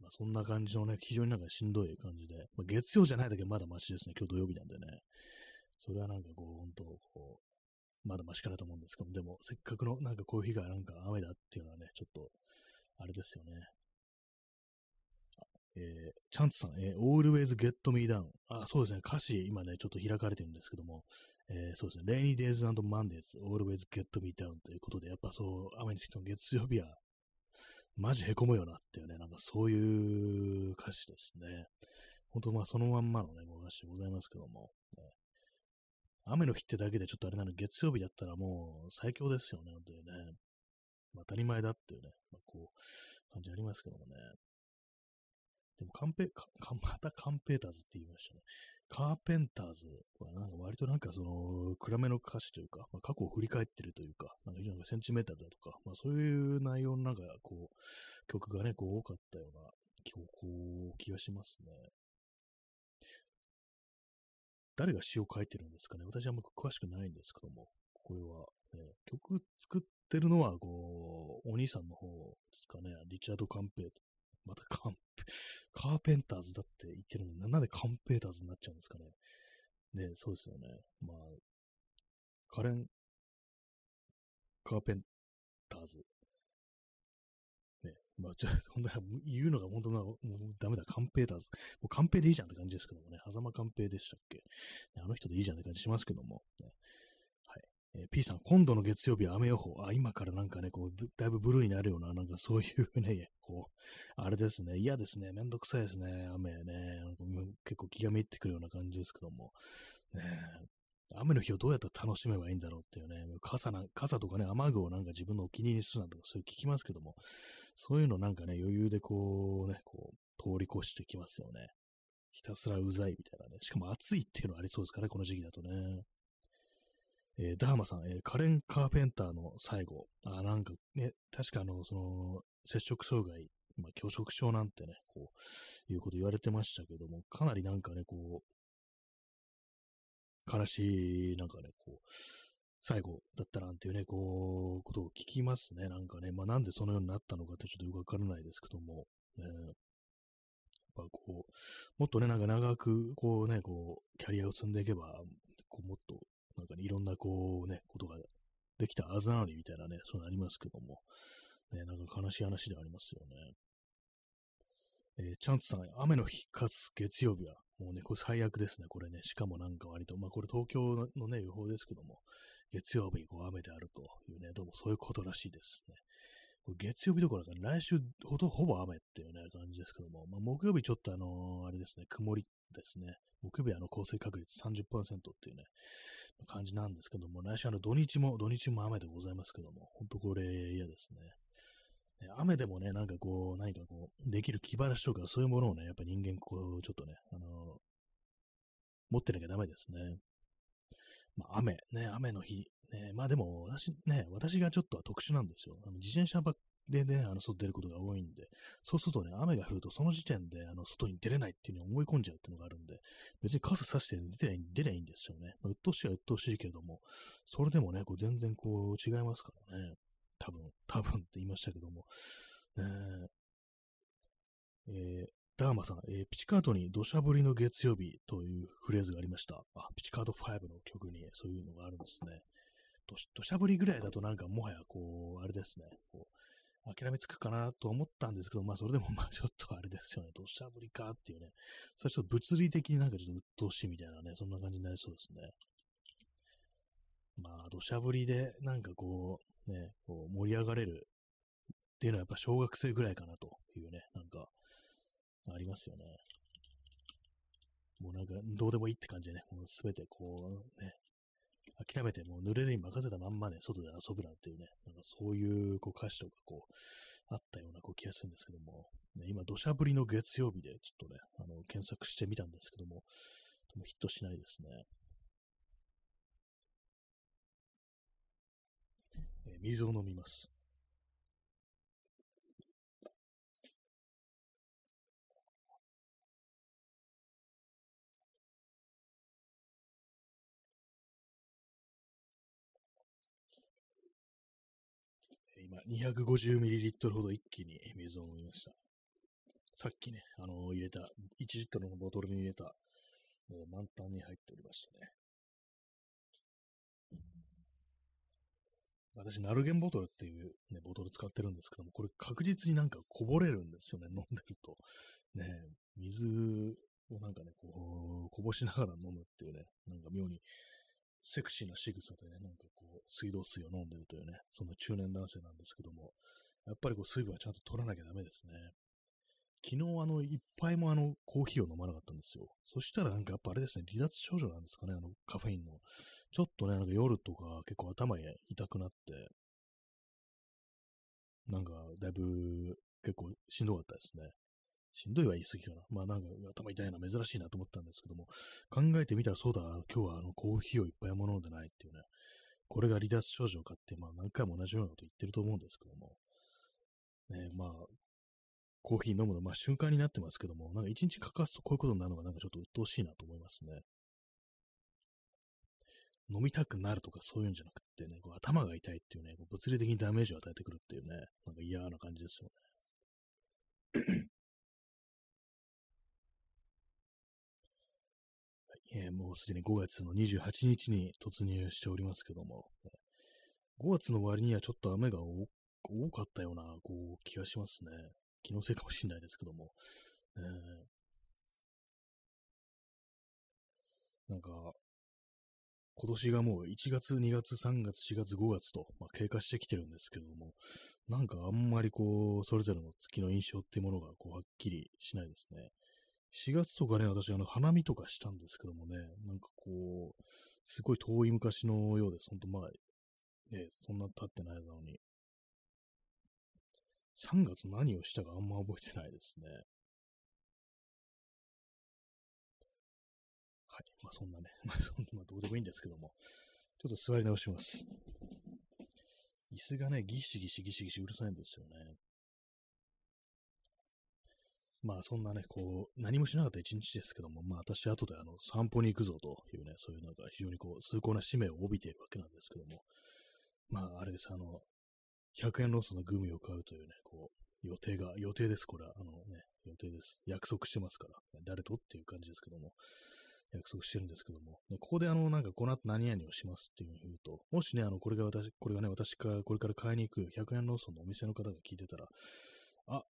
まあ、そんな感じのね、非常になんかしんどい感じで、まあ、月曜じゃないだけまだマシですね。今日土曜日なんでね。それはなんかこう、本当こう、まだマシかなと思うんですけど、でも、せっかくのなんかこういう日がなんか雨だっていうのはね、ちょっと、あれですよね。えー、チャンツさん、えー、always get me down。あ、そうですね。歌詞、今ね、ちょっと開かれてるんですけども、えー、そうですね。rainy days and Mondays, always get me down ということで、やっぱそう、雨の日の月曜日はマジへこむよなっていうね、なんかそういう歌詞ですね。本当まあそのまんまのね、歌詞でございますけども、ね、雨の日ってだけでちょっとあれなの、月曜日だったらもう最強ですよね、本当にね。まあ、当たり前だっていうね、まあ、こう、感じありますけどもね。でもカンペ、かまたカンペーターズって言いましたね。カーペンターズはなんか割となんかその暗めの歌詞というか、まあ、過去を振り返ってるというか、なんか非常にセンチメータルだとか、まあそういう内容のなんかこう、曲がね、こう多かったような、こう、気がしますね。誰が詩を書いてるんですかね？私はあんま詳しくないんですけども、これは、ね、曲作ってるのは、こう、お兄さんの方ですかね、リチャード・カンペまたカンカーペンターズだって言ってるのに、なんでカンペーターズになっちゃうんですかね。ね、そうですよね。まあ、カレン、カーペンターズ。ね、まあ、ちょっと、ほんと言うのが本当な、もうダメだ、カンペーターズ。もうカンペでいいじゃんって感じですけどもね、狭間カンペでしたっけ、あの人でいいじゃんって感じしますけども、ね、えー、P さん、今度の月曜日は雨予報。あ、今からなんかね、こう、だいぶブルーになるような、なんかそういうね、こう、あれですね、嫌ですね、めんどくさいですね、雨ね、結構気がめいってくるような感じですけども、ね、雨の日をどうやったら楽しめばいいんだろうっていうね、傘な、傘とかね、雨具をなんか自分のお気に入りにするなんてそういう聞きますけども、そういうのなんかね、余裕でこうね、こう、通り越してきますよね。ひたすらうざいみたいなね。しかも暑いっていうのはありそうですからね、この時期だとね。えー、ダーマさん、えー、カレン・カーペンターの最後、あ、なんかね、確かあの、その、接触障害、まあ、拒食症なんてね、こう、いうこと言われてましたけども、かなりなんかね、こう、悲しい、なんかね、こう、最後だったなんていうね、こう、ことを聞きますね。なんかね、まあなんでそのようになったのかってちょっとよくわからないですけども、ね、やっぱこう、もっとね、なんか長く、こうね、こう、キャリアを積んでいけば、こうもっとなんかね、いろんなこうね、ことができたあざなりみたいなね、そうなりますけども、ね、なんか悲しい話ではありますよね。えーチャンツさん、雨の日かつ月曜日は、もうね、これ最悪ですね、これね。しかもなんか割と、まあこれ東京のね、予報ですけども、月曜日こう雨であるというね、どうもそういうことらしいですね。これ月曜日どころか来週ほどほぼ雨っていうね、感じですけども、まあ、木曜日ちょっとあのーあれですね、曇りですね。木曜日あの降水確率30%っていうね、感じなんですけども、来週あの土日も、土日も雨でございますけども、本当これ嫌ですね。ね雨でもね、なんかこう、何かこう、できる気晴らしとかそういうものをね、やっぱ人間こう、ちょっとね、あのー持ってなきゃダメですね。まあ、雨、ね、雨の日、ね、まあでも、私ね、私がちょっとは特殊なんですよ。あの自転車ばっでね、あの、外出ることが多いんで、そうするとね、雨が降るとその時点で、あの、外に出れないっていうのを思い込んじゃうっていうのがあるんで、別に傘さして出ない出ないいんですよね。まあ、鬱陶しいは鬱陶しいけれども、それでもね、こう全然こう違いますからね。多分、多分って言いましたけども。ねえーダーマさん、えーピチカートに土砂降りの月曜日というフレーズがありました。あ、ピチカート5の曲にそういうのがあるんですね。土砂降りぐらいだとなんかもはやこう、あれですね、こう、諦めつくかなと思ったんですけど、まあそれでもまあちょっとあれですよね、土砂降りかっていうね、それちょっと物理的になんかちょっと鬱陶しいみたいなね、そんな感じになりそうですね。まあ土砂降りでなんかこう、ね、こう盛り上がれるっていうのはやっぱ小学生ぐらいかなというね、なんか、ありますよね。もうなんか、どうでもいいって感じでね、もうすべてこう、ね、諦めてもう濡れるに任せたまんまね、外で遊ぶなんていうね、なんかそういうこう歌詞とかこう、あったようなこう気がするんですけども、ね、今、土砂降りの月曜日でちょっとね、あの、検索してみたんですけども、でもヒットしないですね。えー水を飲みます。250ml ほど一気に水を飲みました。さっきね、あの入れた、1リットルのボトルに入れた、もう満タンに入っておりましたね。私、ナルゲンボトルっていう、ね、ボトル使ってるんですけども、これ確実になんかこぼれるんですよね、飲んでると。ね、水をなんかね、こう、こぼしながら飲むっていうね、なんか妙にセクシーな仕草でね、なんかこう、水道水を飲んでるというね、そんな中年男性なんですけども、やっぱりこう、水分はちゃんと取らなきゃダメですね。昨日、あの、一杯もあの、コーヒーを飲まなかったんですよ。そしたらなんかやっぱあれですね、離脱症状なんですかね、あの、カフェインの。ちょっとね、なんか夜とか結構頭痛くなって、なんかだいぶ結構しんどかったですね。しんどいは言い過ぎかな。まあなんか頭痛いの珍しいなと思ったんですけども、考えてみたらそうだ、今日はあのコーヒーをいっぱいも飲んでないっていうね、これが離脱症状かって、まあ何回も同じようなこと言ってると思うんですけども、ね、まあ、コーヒー飲むの、まあ瞬間になってますけども、なんか一日かかすとこういうことになるのがなんかちょっと鬱陶しいなと思いますね。飲みたくなるとかそういうんじゃなくってね、こう頭が痛いっていうね、こう物理的にダメージを与えてくるっていうね、なんか嫌な感じですよね。えーもうすでに5月の28日に突入しておりますけども、5月の割にはちょっと雨が多かったようなこう気がしますね。気のせいかもしれないですけども。ねえなんか、今年がもう1月、2月、3月、4月、5月と、まあ、経過してきてるんですけども、なんかあんまりこう、それぞれの月の印象っていうものがこうはっきりしないですね。4月とかね、私、あの、花見とかしたんですけどもね、なんかこう、すごい遠い昔のようです。ほんと、まあ、ね、そんな経ってないのに。3月何をしたかあんま覚えてないですね。はい。まあそんなね、まあそんな、まあどうでもいいんですけども、ちょっと座り直します。椅子がね、ギシギシギシギシうるさいんですよね。まあそんなね、こう、何もしなかった一日ですけども、まあ私後であの散歩に行くぞというね、そういうなんか非常にこう、崇高な使命を帯びているわけなんですけども、まああれです、あの、100円ロスのグミを買うというね、こう、予定が、予定です、これは。あのね、予定です。約束してますから。誰とっていう感じですけども。約束してるんですけども。ここであの、なんかこの後何々をしますっていうふうに言うと、もしね、あの、これが私、これがね、私がこれから買いに行く100円ローソンのお店の方が聞いてたら、あ、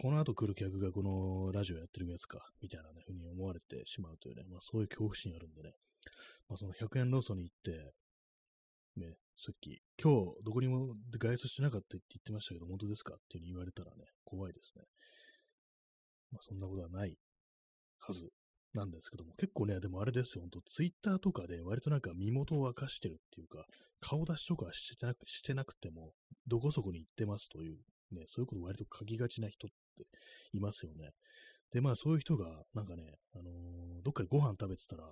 この後来る客がこのラジオやってるやつか、みたいなね、ふうに思われてしまうというね、まあそういう恐怖心あるんでね、まあその100円ローソンに行って、ね、さっき、今日どこにも外出してなかったって言ってましたけど、本当ですかっていうに言われたらね、怖いですね。まあそんなことはないはずなんですけども、結構ね、でもあれですよ、本当ツイッターとかで割となんか身元を明かしてるっていうか、顔出しとかしてなくしてなくても、どこそこに行ってますという、ね、そういうこと割と書きがちな人っていますよね。で、まあそういう人が、なんかね、あのー、どっかでご飯食べてたら、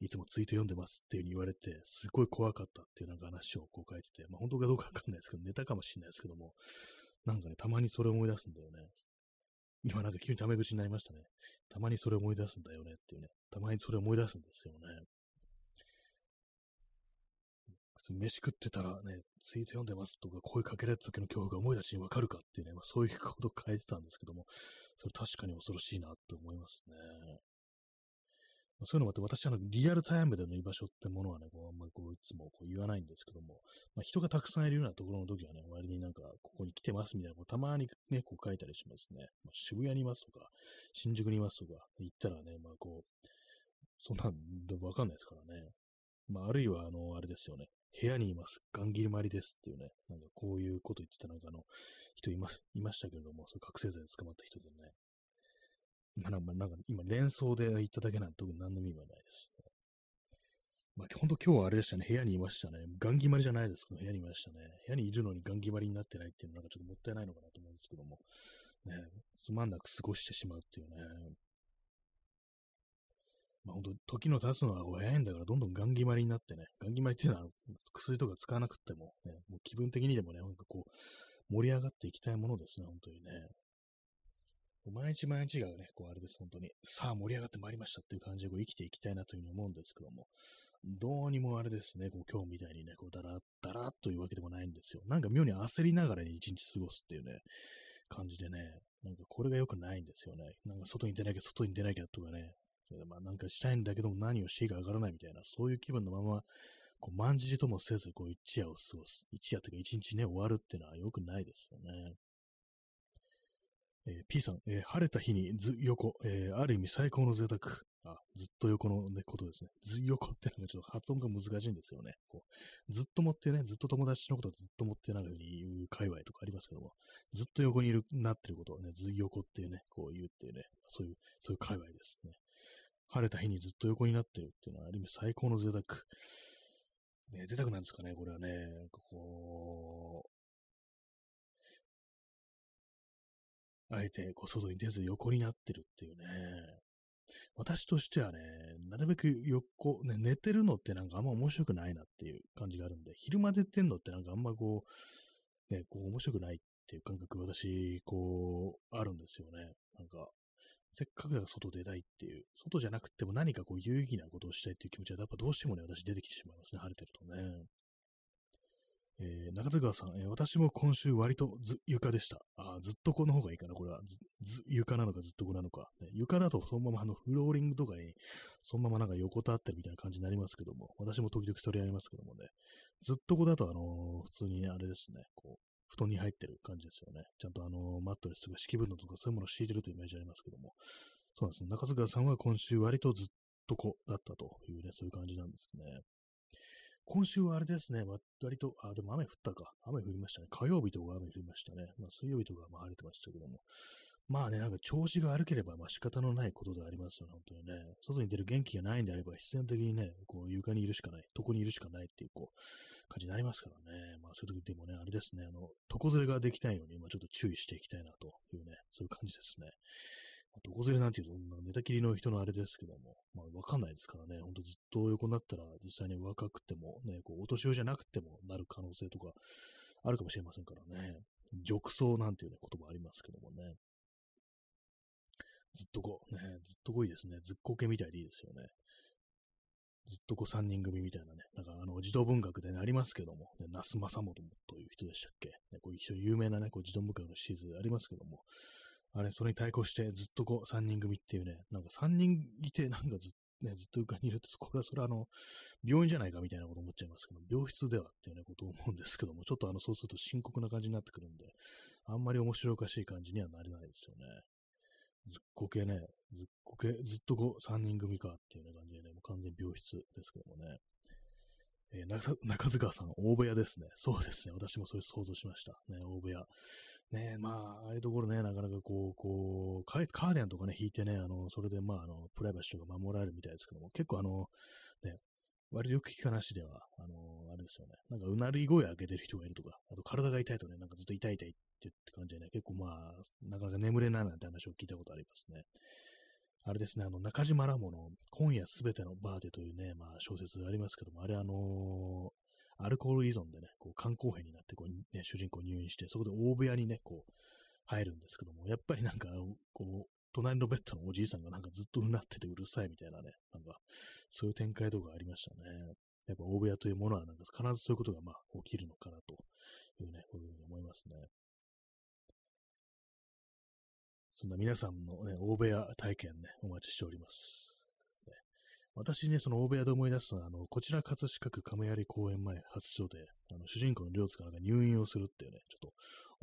いつもツイート読んでますっていう風に言われて、すごい怖かったっていうなんか話をこう書いてて、まあ本当かどうかわかんないですけど、ネタかもしれないですけども、なんかね、たまにそれ思い出すんだよね。今なんか急にタメ口になりましたね。たまにそれ思い出すんだよねっていうね。たまにそれ思い出すんですよね。飯食ってたらね、ツイート読んでますとか声かけられた時の恐怖が思い出しにわかるかっていうね、まあ、そういうことを書いてたんですけども、それ確かに恐ろしいなって思いますね。まそういうのもあって、私、あの、リアルタイムでの居場所ってものはね、こう、あんまりこう、いつもこう言わないんですけども、まあ、人がたくさんいるようなところの時はね、割になんか、ここに来てますみたいな、こうたまにね、こう書いたりしますね。まあ、渋谷にいますとか、新宿にいますとか、行ったらね、まあこう、そんなんでわかんないですからね。まあ、あるいは、あの、あれですよね。部屋にいます。ガンギリマリですっていうね、なんかこういうこと言ってたなんかあの、人います、いましたけれども、そ覚醒剤で捕まった人でね、まあ、なんか今連想で言っただけなんて特に何の意味はないです、まあ、本当今日はあれでしたね。部屋にいましたね。ガン決まりじゃないですけど、部屋にいましたね。部屋にいるのにガン決まりになってないっていうのはなんかちょっともったいないのかなと思うんですけども。ね、つまんなく過ごしてしまうっていうね。まあ本当、時の経つのは早いんだからどんどんガン決まりになってね。ガン決まりっていうのは薬とか使わなくても、ね、もう気分的にでもね、なんかこう、盛り上がっていきたいものですね、本当にね。毎日毎日がね、こうあれです、本当に。さあ盛り上がってまいりましたっていう感じでこう生きていきたいなというふうに思うんですけども、どうにもあれですね、こう今日みたいにね、こうだら、だらっというわけでもないんですよ。なんか妙に焦りながら一日過ごすっていうね、感じでね、なんかこれが良くないんですよね。なんか外に出なきゃ、外に出なきゃとかね、それでまあなんかしたいんだけども何をしていいかわからないみたいな、そういう気分のまま、こう、満じともせず、こう、一夜を過ごす。一夜というか一日ね、終わるっていうのは良くないですよね。えー、P さん、えー、晴れた日にず横、えー、ある意味最高の贅沢。あ、ずっと横の、ね、ことですね。ず横ってなんかちょっと発音が難しいんですよね。こうずっと持ってね、ずっと友達のことをずっと持ってなんか言う界隈とかありますけども、ずっと横にいる、なってることをね、ず横っていうね、こう言うっていうね、そういう、そういう界隈ですね。晴れた日にずっと横になってるっていうのはある意味最高の贅沢。ね、贅沢なんですかね、これはね。なんかこう、あえてこう外に出ず横になってるっていうね。私としてはね、なるべく横、ね、寝てるのってなんかあんま面白くないなっていう感じがあるんで、昼間出てんのってなんかあんまこう、ね、こう面白くないっていう感覚私、こう、あるんですよね。なんか、せっかくだから外出たいっていう、外じゃなくても何かこう有意義なことをしたいっていう気持ちはやっぱどうしてもね、私出てきてしまいますね、晴れてるとね。えー、中津川さん、えー、私も今週割とず床でした。あずっとこの方がいいかな、これは。ず、ず床なのかずっとこなのか、ね。床だとそのままあのフローリングとかに、そのままなんか横たわってるみたいな感じになりますけども、私も時々それやりますけどもね。ずっとこだとあのー、普通にあれですね、こう、布団に入ってる感じですよね。ちゃんとあの、マットレスとか敷布団とかそういうものを敷いてるというイメージありますけども。そうですね。中津川さんは今週割とずっとこだったというね、そういう感じなんですね。今週はあれですね、割と、あ、でも雨降ったか。雨降りましたね。火曜日とか雨降りましたね。まあ、水曜日とかま晴れてましたけども。まあね、なんか調子が悪ければ、まあ仕方のないことでありますよね、本当にね。外に出る元気がないんであれば、必然的にね、こう床にいるしかない、床にいるしかないっていう、こう、感じになりますからね。まあそういう時でもね、あれですね、あの、床ずれができないように、まあちょっと注意していきたいなというね、そういう感じですね。床ずれなんていうと、寝たきりの人のあれですけども、まあ、わかんないですからね、ほんとずっと横になったら、実際に若くても、ね、こう、お年寄りじゃなくてもなる可能性とかあるかもしれませんからね。褥瘡なんていうね、言葉ありますけどもね。ずっとこう、ね、ずっとこいいですね。ずっこけみたいでいいですよね。ずっとこう三人組みたいなね、なんかあの、児童文学でね、ありますけども、ね、那須正元という人でしたっけ、ね、こういう人有名なね、こう児童文学のシーズンありますけども、あれ、それに対抗してずっとこう、3人組っていうね、なんか3人いて、なんかずっね、ずっと床にいるって、これはそれはあの、病院じゃないかみたいなこと思っちゃいますけど、病室ではっていうね、ことを思うんですけども、ちょっとあの、そうすると深刻な感じになってくるんで、あんまり面白おかしい感じにはなれないですよね。ずっこけね、ずっこけ、ずっとこう、3人組かっていうね、感じでね、もう完全病室ですけどもね。えー、中塚さん、大部屋ですね。そうですね。私もそれ想像しました。ね、大部屋。ねまあ、ああいうところね、なかなかこう、こう、カーディアンとかね、引いてね、あの、それでまあ、あの、プライバシーとか守られるみたいですけども、結構あの、ね、割とよく聞く話では、あのあれですよね、なんかうなり声上げてる人がいるとか、あと体が痛いとね、なんかずっと痛い痛いってって感じでね、結構まあ、なかなか眠れないなんて話を聞いたことありますね。あれですね、あの、中島ラモの今夜すべてのバーでというね、まあ小説がありますけども、あれあのー、アルコール依存でね、こう肝硬変になってこう、ね、主人公入院して、そこで大部屋にね、こう、入るんですけども、やっぱりなんか、こう、隣のベッドのおじいさんがなんかずっとうなっててうるさいみたいなね、なんか、そういう展開とかありましたね。やっぱ大部屋というものはなんか必ずそういうことがまあ起きるのかなというね、こういうふうに思いますね。そんな皆さんのね、大部屋体験ね、お待ちしております。ね、私ね、その大部屋で思い出すのは、あの、こちら葛飾区亀有公園前発祥で、あの、主人公の両津かなんか入院をするっていうね、ちょっと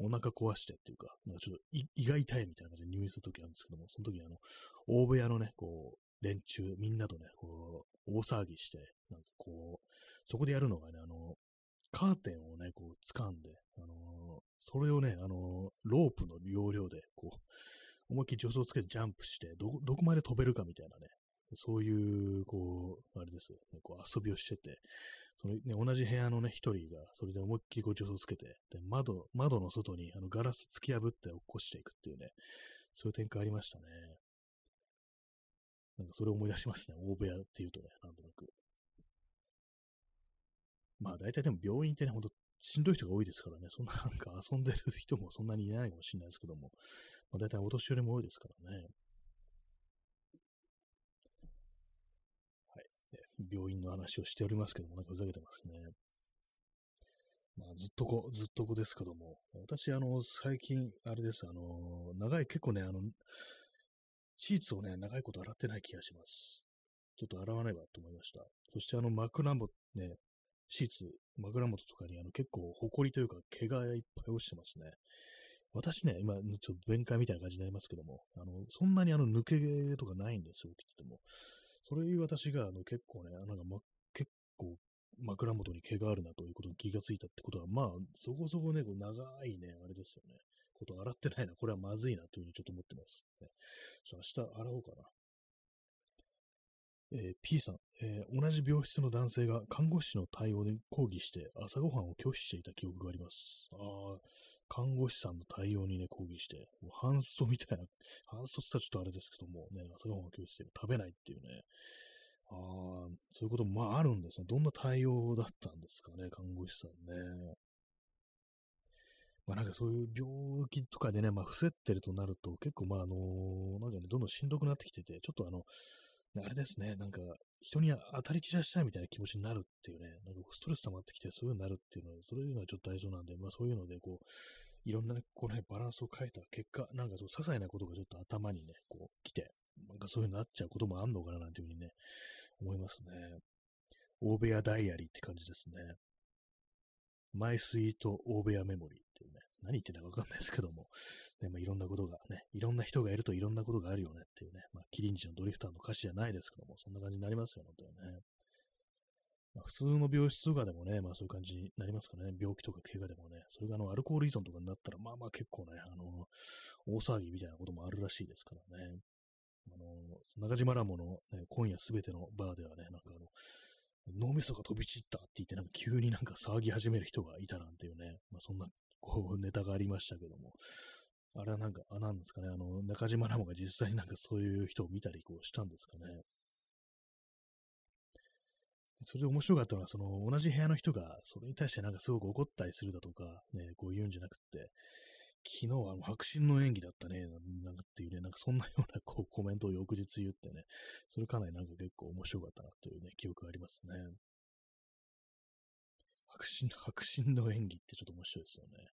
お腹壊してっていうか、なんかちょっと胃が痛いみたいな感じで入院するときあるんですけども、その時にあの、大部屋のね、こう、連中、みんなとね、こう、大騒ぎして、なんかこう、そこでやるのがね、あの、カーテンをね、こう、掴んで、あのー、それをね、あのー、ロープの要領で、こう、思いっきり助走をつけてジャンプして、ど、どこまで飛べるかみたいなね、そういう、こう、あれですね、こう遊びをしてて、そのね、同じ部屋のね、一人が、それで思いっきりこう助走つけて、で、窓、窓の外にあのガラス突き破って落っこしていくっていうね、そういう展開ありましたね。なんかそれを思い出しますね、大部屋っていうとね、なんとなく。まあ大体でも病院ってね、ほんとしんどい人が多いですからね、そんななんか遊んでる人もそんなにいないかもしれないですけども、まあ、大体お年寄りも多いですからね。はい。病院の話をしておりますけども、なんかふざけてますね。まあ、ずっとこ、ずっとこですけども、私、あの、最近、あれです、あの、長い、結構ね、あの、シーツをね、長いこと洗ってない気がします。ちょっと洗わねばと思いました。そして、あの、枕もね、シーツ、枕元とかにあの結構埃というか毛がいっぱい落ちてますね。私ね、今、ちょっと弁解みたいな感じになりますけども、あの、そんなにあの抜け毛とかないんですよ、起きてても。それ私が、あの、結構ね、なんか、ま、結構、枕元に毛があるなということに気がついたってことは、まあ、そこそこね、こう長いね、あれですよね。こと洗ってないな、これはまずいなというふうにちょっと思ってます。ね、ちょ明日洗おうかな。えー、P さん、えー、同じ病室の男性が看護師の対応に抗議して朝ごはんを拒否していた記憶があります。ああ、看護師さんの対応にね、抗議して、もう半ストみたいな、半ストって言ったらちょっとあれですけども、ね、朝ごはんを拒否して食べないっていうね、ああ、そういうこともまああるんですね。どんな対応だったんですかね、看護師さんね。まあなんかそういう病気とかでね、まあ伏せってるとなると、結構まああの、なんかね、どんどんしんどくなってきてて、ちょっとあの、あれですね、なんか、人に当たり散らしたいみたいな気持ちになるっていうね、なんかストレス溜まってきて、そういうのになるっていうのは、そういうのはちょっと大事なんで、まあそういうので、こう、いろんなね、こうね、バランスを変えた結果、なんかそう、些細なことがちょっと頭にね、こう、来て、なんかそういうのなっちゃうこともあんのかななんていうふうにね、思いますね。大部屋ダイアリーって感じですね。マイスイート大部屋メモリーっていうね、何言ってんだかわかんないですけども、ね、まあ、いろんなことがね、いろんな人がいるといろんなことがあるよねっていうね、まあ、キリンジのドリフターの歌詞じゃないですけども、そんな感じになりますよ、本当にね。まあ、普通の病室とかでもね、まあそういう感じになりますかね。病気とか怪我でもね。それがあの、アルコール依存とかになったら、まあまあ結構ね、あの、大騒ぎみたいなこともあるらしいですからね。あの、中島ラモの、ね、今夜すべてのバーではね、なんかあの、脳みそが飛び散ったって言って、なんか急になんか騒ぎ始める人がいたなんていうね、まあそんな、こう、ネタがありましたけども、あれはなんか、あ、なんですかね、あの、中島ラモが実際になんかそういう人を見たりこうしたんですかね。それで面白かったのは、その、同じ部屋の人が、それに対してなんかすごく怒ったりするだとか、ね、こう言うんじゃなくて、昨日は白真の演技だったね、なんかっていうね、なんかそんなようなこうコメントを翌日言ってね、それかなりなんか結構面白かったなというね、記憶がありますね。白真、白真の演技ってちょっと面白いですよね。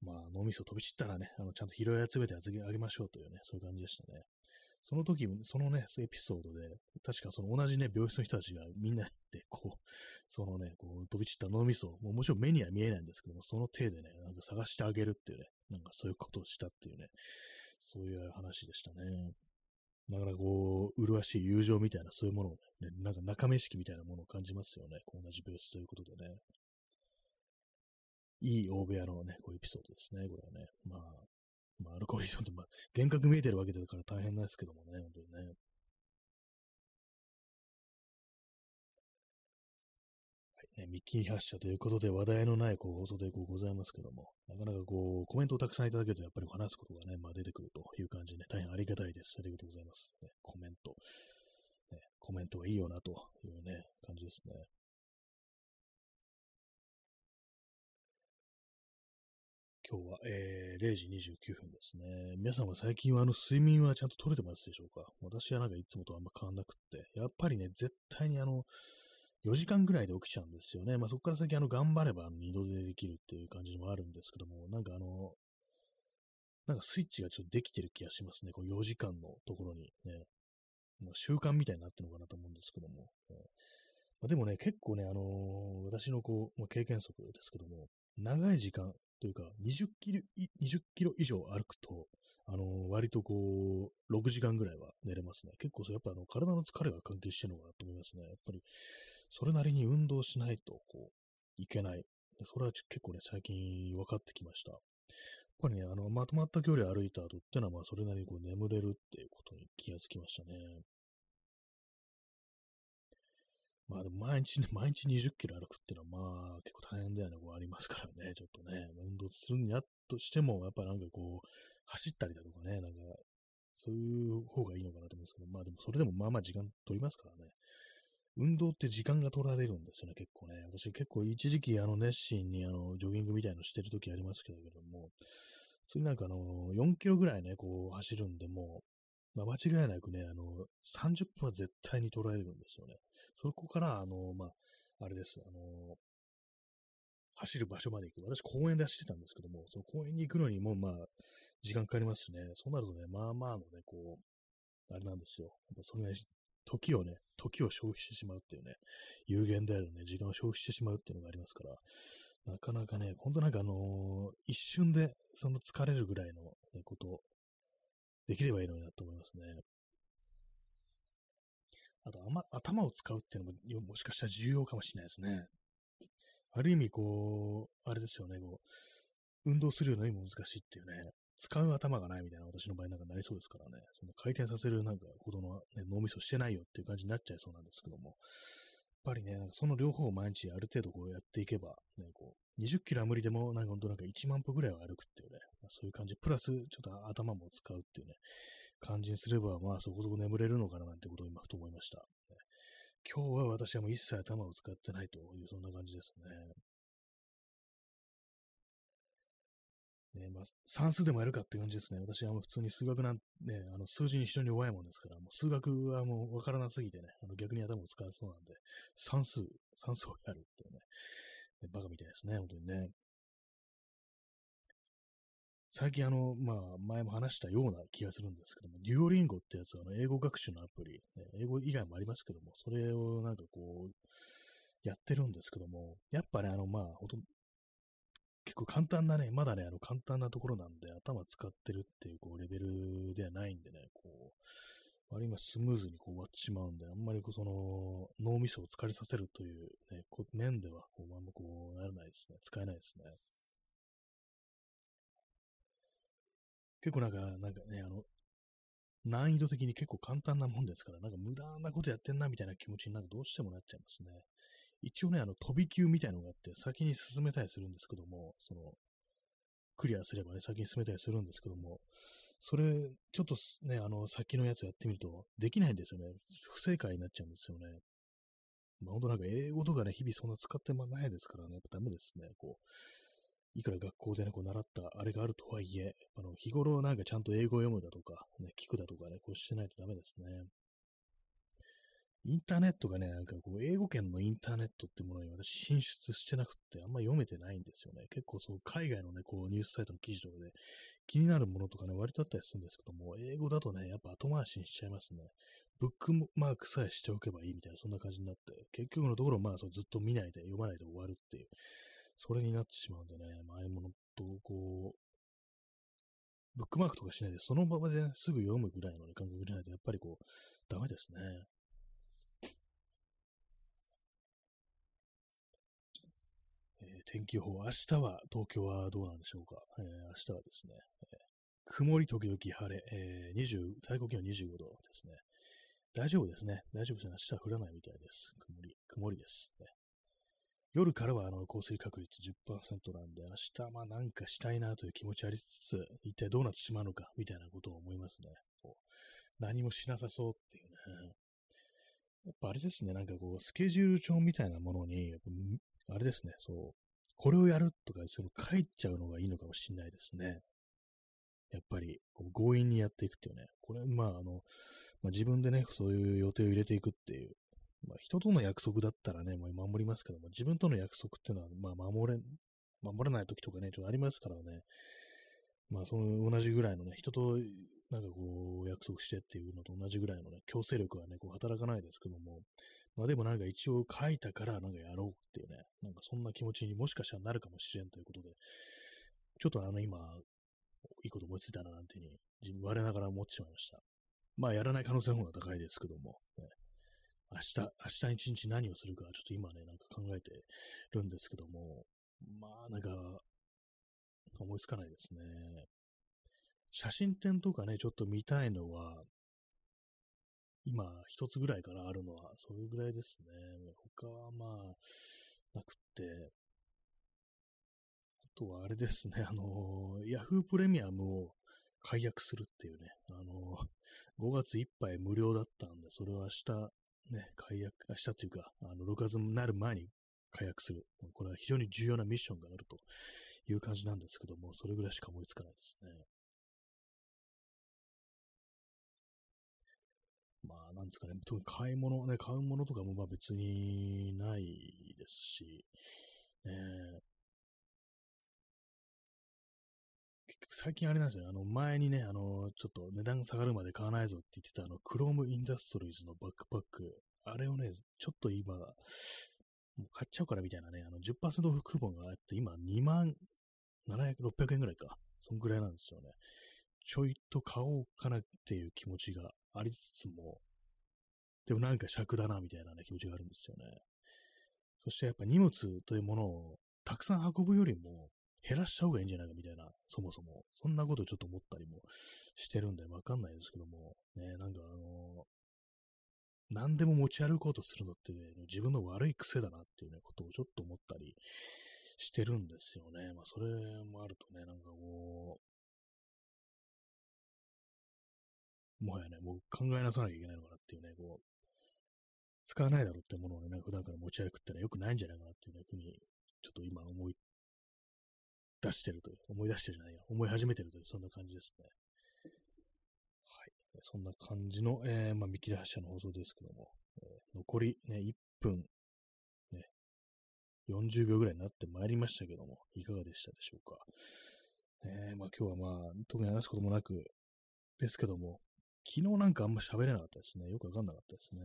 まあ、脳みそ飛び散ったらね、あの、ちゃんと拾い集めてあげましょうというね、そういう感じでしたね。その時、そのね、エピソードで、確かその同じね、病室の人たちがみんなで、こう、そのね、こう、飛び散った脳みそ、ももちろん目には見えないんですけども、その手でね、なんか探してあげるっていうね、なんかそういうことをしたっていうね、そういう話でしたね。なかなかこう、麗しい友情みたいな、そういうものをね、なんか仲間意識みたいなものを感じますよね。こう同じベースということでね。いい大部屋のね、こういうエピソードですね、これはね。まあ、まあ、アルコール依存と、まあ、幻覚見えてるわけだから大変なんですけどもね、本当にね。はいね、ミッキー発射ということで話題のないこう放送でこうございますけども、なかなかこうコメントをたくさんいただけるとやっぱり話すことがね、まあ、出てくるという感じで、ね、大変ありがたいです。ありがとうございます。ね、コメント、ね。コメントはいいよなというね、感じですね。今日は、えー、0時29分ですね。皆さんは最近はあの睡眠はちゃんと取れてますでしょうか？私はなんかいつもとあんま変わんなくって、やっぱりね、絶対にあの、4時間ぐらいで起きちゃうんですよね。まあそこから先あの、頑張れば二度でできるっていう感じもあるんですけども、なんかあの、なんかスイッチがちょっとできてる気がしますね。この4時間のところにね。まあ、習慣みたいになってるのかなと思うんですけども。まあ、でもね、結構ね、あのー、私のこう、まあ、経験則ですけども、長い時間、というか、20キロ、20キロ以上歩くと、あの、割とこう、6時間ぐらいは寝れますね。結構そうやっぱあの、体の疲れが関係してるのかなと思いますね。やっぱり、それなりに運動しないと、こう、いけない。それは結構ね、最近分かってきました。やっぱりね、あの、まとまった距離歩いた後ってのは、まあ、それなりにこう眠れるっていうことに気がつきましたね。まあでも毎日ね、毎日20キロ歩くっていうのはまあ結構大変だよね、こうありますからね、ちょっとね、運動するんやとしても、やっぱなんかこう、走ったりだとかね、なんか、そういう方がいいのかなと思うんですけど、まあでもそれでもまあまあ時間取りますからね。運動って時間が取られるんですよね、結構ね。私結構一時期あの熱心にあのジョギングみたいのしてる時ありますけども、次なんかあの4キロぐらいね、こう走るんでも、まあ、間違いなくね、あの、30分は絶対に捉えるんですよね。そこから、あの、まあ、あれです、あの、走る場所まで行く。私、公園で走ってたんですけども、その公園に行くのにも、まあ、時間かかりますしね。そうなるとね、まあまあのね、こう、あれなんですよ。やっぱそれ、時をね、時を消費してしまうっていうね、有限であるね、時間を消費してしまうっていうのがありますから、なかなかね、ほんとなんかあのー、一瞬でその疲れるぐらいの、ね、ことできればいいのになと思いますね。あと、ま頭を使うっていうのも、もしかしたら重要かもしれないですね。ある意味、こう、あれですよね、こう、運動するのにも難しいっていうね、使う頭がないみたいな私の場合なんかなりそうですからね、その回転させるなんかほどの、ね、脳みそしてないよっていう感じになっちゃいそうなんですけども、やっぱりね、その両方を毎日ある程度こうやっていけば、ね、こう、20キロは無理でも、なんか本当なんか1万歩ぐらいは歩くっていうね、まあ、そういう感じ、プラスちょっと頭も使うっていうね、感じにすれば、まあそこそこ眠れるのかななんてことを今ふと思いました。今日は私はもう一切頭を使ってないという、そんな感じですね。ね、まあ、算数でもやるかって感じですね。私はもう普通に数学なんね、あの数字に非常に弱いもんですから、もう数学はもうわからなすぎてね、あの逆に頭を使わそうなんで、算数、算数をやるっていうね、ねバカみたいですね、本当にね。最近あの、まあ、前も話したような気がするんですけども、デュオリンゴってやつは、あの、英語学習のアプリ、ね、英語以外もありますけども、それをなんかこう、やってるんですけども、やっぱね、あの、まあ、ほとんど、構簡単なね、まだね、あの簡単なところなんで、頭使ってるっていうこうレベルではないんでね、こう、割にスムーズにこう終わってしまうんで、あんまりこうその脳みそを疲れさせるという、ね、こ面ではこうあんまこうならないですね。使えないですね。結構なんか、なんかね、あの、難易度的に結構簡単なもんですから、なんか無駄なことやってんなみたいな気持ちになんかどうしてもなっちゃいますね。一応ね、あの、飛び級みたいのがあって、先に進めたりするんですけども、その、クリアすればね、先に進めたりするんですけども、それ、ちょっとね、あの、先のやつやってみると、できないんですよね。不正解になっちゃうんですよね。まあ、ほんとなんか英語とかね、日々そんな使ってもないですからね、やっぱダメですね。こう、いくら学校でね、こう習ったあれがあるとはいえ、あの日頃なんかちゃんと英語を読むだとか、ね、聞くだとかね、こうしてないとダメですね。インターネットがね、なんかこう、英語圏のインターネットってものに私進出してなくって、あんま読めてないんですよね。結構そう、海外のね、こう、ニュースサイトの記事とかで気になるものとかね、割とあったりするんですけども、英語だとね、やっぱ後回しにしちゃいますね。ブックマークさえしておけばいいみたいな、そんな感じになって、結局のところ、まあそうずっと見ないで、読まないで終わるっていう、それになってしまうんでね、まあ、あいうものと、こう、ブックマークとかしないで、その場で、ね、すぐ読むぐらいの、ね、感覚じゃないと、やっぱりこう、ダメですね。えー、天気予報、明日は東京はどうなんでしょうか？えー、明日はですね、えー、曇り時々晴れ、えー、20、最高気温25度ですね。大丈夫ですね。大丈夫ですね。明日は降らないみたいです。曇り、曇りです、ね。夜からはあの降水確率10%なんで、明日まあなんかしたいなという気持ちありつつ、一体どうなってしまうのかみたいなことを思いますね。こう何もしなさそうっていうね。やっぱあれですね、なんかこう、スケジュール帳みたいなものに、あれですね、そう、これをやるとか、その書いちゃうのがいいのかもしれないですね。やっぱり、強引にやっていくっていうね。これ、まあ、あの、まあ、自分でね、そういう予定を入れていくっていう、まあ、人との約束だったらね、まあ、守りますけども、自分との約束っていうのは、まあ、守れ、守れない時とかね、ちょっとありますからね、まあ、その同じぐらいのね、人となんかこう、約束してっていうのと同じぐらいのね、強制力はね、こう働かないですけども、まあでもなんか一応書いたからなんかやろうっていうね、なんかそんな気持ちにもしかしたらなるかもしれんということで、ちょっとあの今、いいこと思いついたななんていうふうに、我ながら思ってしまいました。まあやらない可能性の方が高いですけども、ね、明日、明日一日何をするか、ちょっと今ね、なんか考えてるんですけども、まあなんか、思いつかないですね。写真展とかね、ちょっと見たいのは、今、一つぐらいからあるのは、それぐらいですね。他はまあ、なくって、あとはあれですね、あの、Yahoo プレミアムを解約するっていうね、あの、5月いっぱい無料だったんで、それを明日、ね、解約、明日というか、あの、6月になる前に解約する。これは非常に重要なミッションがあるという感じなんですけども、それぐらいしか思いつかないですね。なんですかね、特に買い物、ね、買うものとかもまあ別にないですし、ね、結局最近あれなんですよね、あの前にね、あの、ちょっと値段下がるまで買わないぞって言ってたあの、クロームインダストリーズのバックパック、あれをね、ちょっと今、もう買っちゃうからみたいなね、あの10%オフクーポンがあって、今2万700、600円ぐらいか。そんぐらいなんですよね。ちょいと買おうかなっていう気持ちがありつつも、でもなんか尺だなみたいなね、気持ちがあるんですよね。そしてやっぱ荷物というものをたくさん運ぶよりも減らしちゃう方がいいんじゃないかみたいな、そもそも。そんなことちょっと思ったりもしてるんでわかんないですけども、ね、なんかあのー、何でも持ち歩こうとするのって、ね、自分の悪い癖だなっていうね、ことをちょっと思ったりしてるんですよね。まあ、それもあるとね、なんかこう、もはやね、もう考えなさなきゃいけないのかなっていうね、こう、使わないだろうってものをね、普段から持ち歩くってのは良くないんじゃないかなっていう、ふうに、ちょっと今思い出してるという、思い出してるじゃないや、思い始めてるという、そんな感じですね。はい。そんな感じの、えー、まあ、見切り発車の放送ですけども、えー、残りね、1分、ね、40秒ぐらいになってまいりましたけども、いかがでしたでしょうか。えー、まあ今日はまあ、特に話すこともなく、ですけども、昨日なんかあんま喋れなかったですね。よくわかんなかったですね。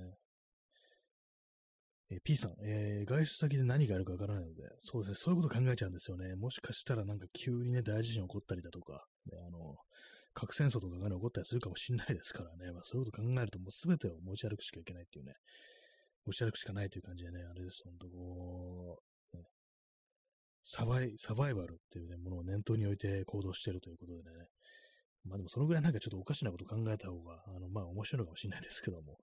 えー、P さん、えー、外出先で何があるかわからないので、そうですね、そういうこと考えちゃうんですよね。もしかしたらなんか急にね、大地震起こったりだとか、ね、あの、核戦争とかがね、起こったりするかもしれないですからね、まあそういうこと考えるともう全てを持ち歩くしかいけないっていうね、持ち歩くしかないという感じでね、あれです、ほんとこう、ね、サバイ、サバイバルっていうね、ものを念頭に置いて行動してるということでね、まあでもそのぐらいなんかちょっとおかしなこと考えた方が、あの、まあ面白いのかもしれないですけども、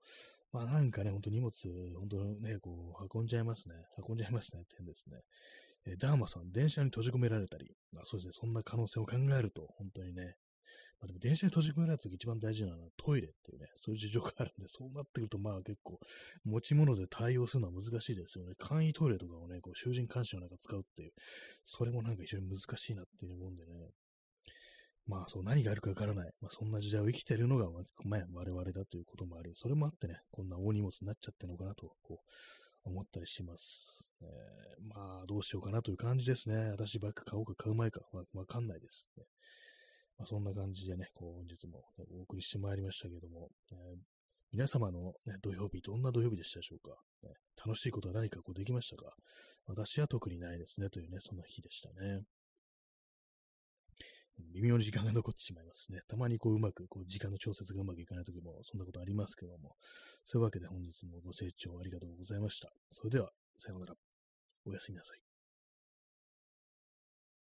まあなんかね、ほんと荷物、ほんとね、こう、運んじゃいますね。運んじゃいますね、点ですね。えー、ダーマさん、電車に閉じ込められたり、あそうですね、そんな可能性を考えると、本当にね、まあ、でも電車に閉じ込められた時一番大事なのはトイレっていうね、そういう事情があるんで、そうなってくるとまあ結構持ち物で対応するのは難しいですよね。簡易トイレとかをね、こう囚人監視の中使うっていう、それもなんか非常に難しいなっていうもんでね、まあそう何があるかわからない。まあそんな時代を生きてるのが、まあ、我々だということもあり、それもあってね、こんな大荷物になっちゃってるのかなと、こう、思ったりします。えー、まあどうしようかなという感じですね。私バッグ買おうか買う前かわ、わかんないです、ね。まあ、そんな感じでね、こう本日も、お送りしてまいりましたけども、えー、皆様の、ね、土曜日、どんな土曜日でしたでしょうか、ね、楽しいことは何かこうできましたか私は特にないですね、というね、そんな日でしたね。微妙に時間が残ってしまいますね。たまにこううまく、こう時間の調節がうまくいかない時もそんなことありますけども、そういうわけで本日もご清聴ありがとうございました。それでは、さようなら。おやすみなさい。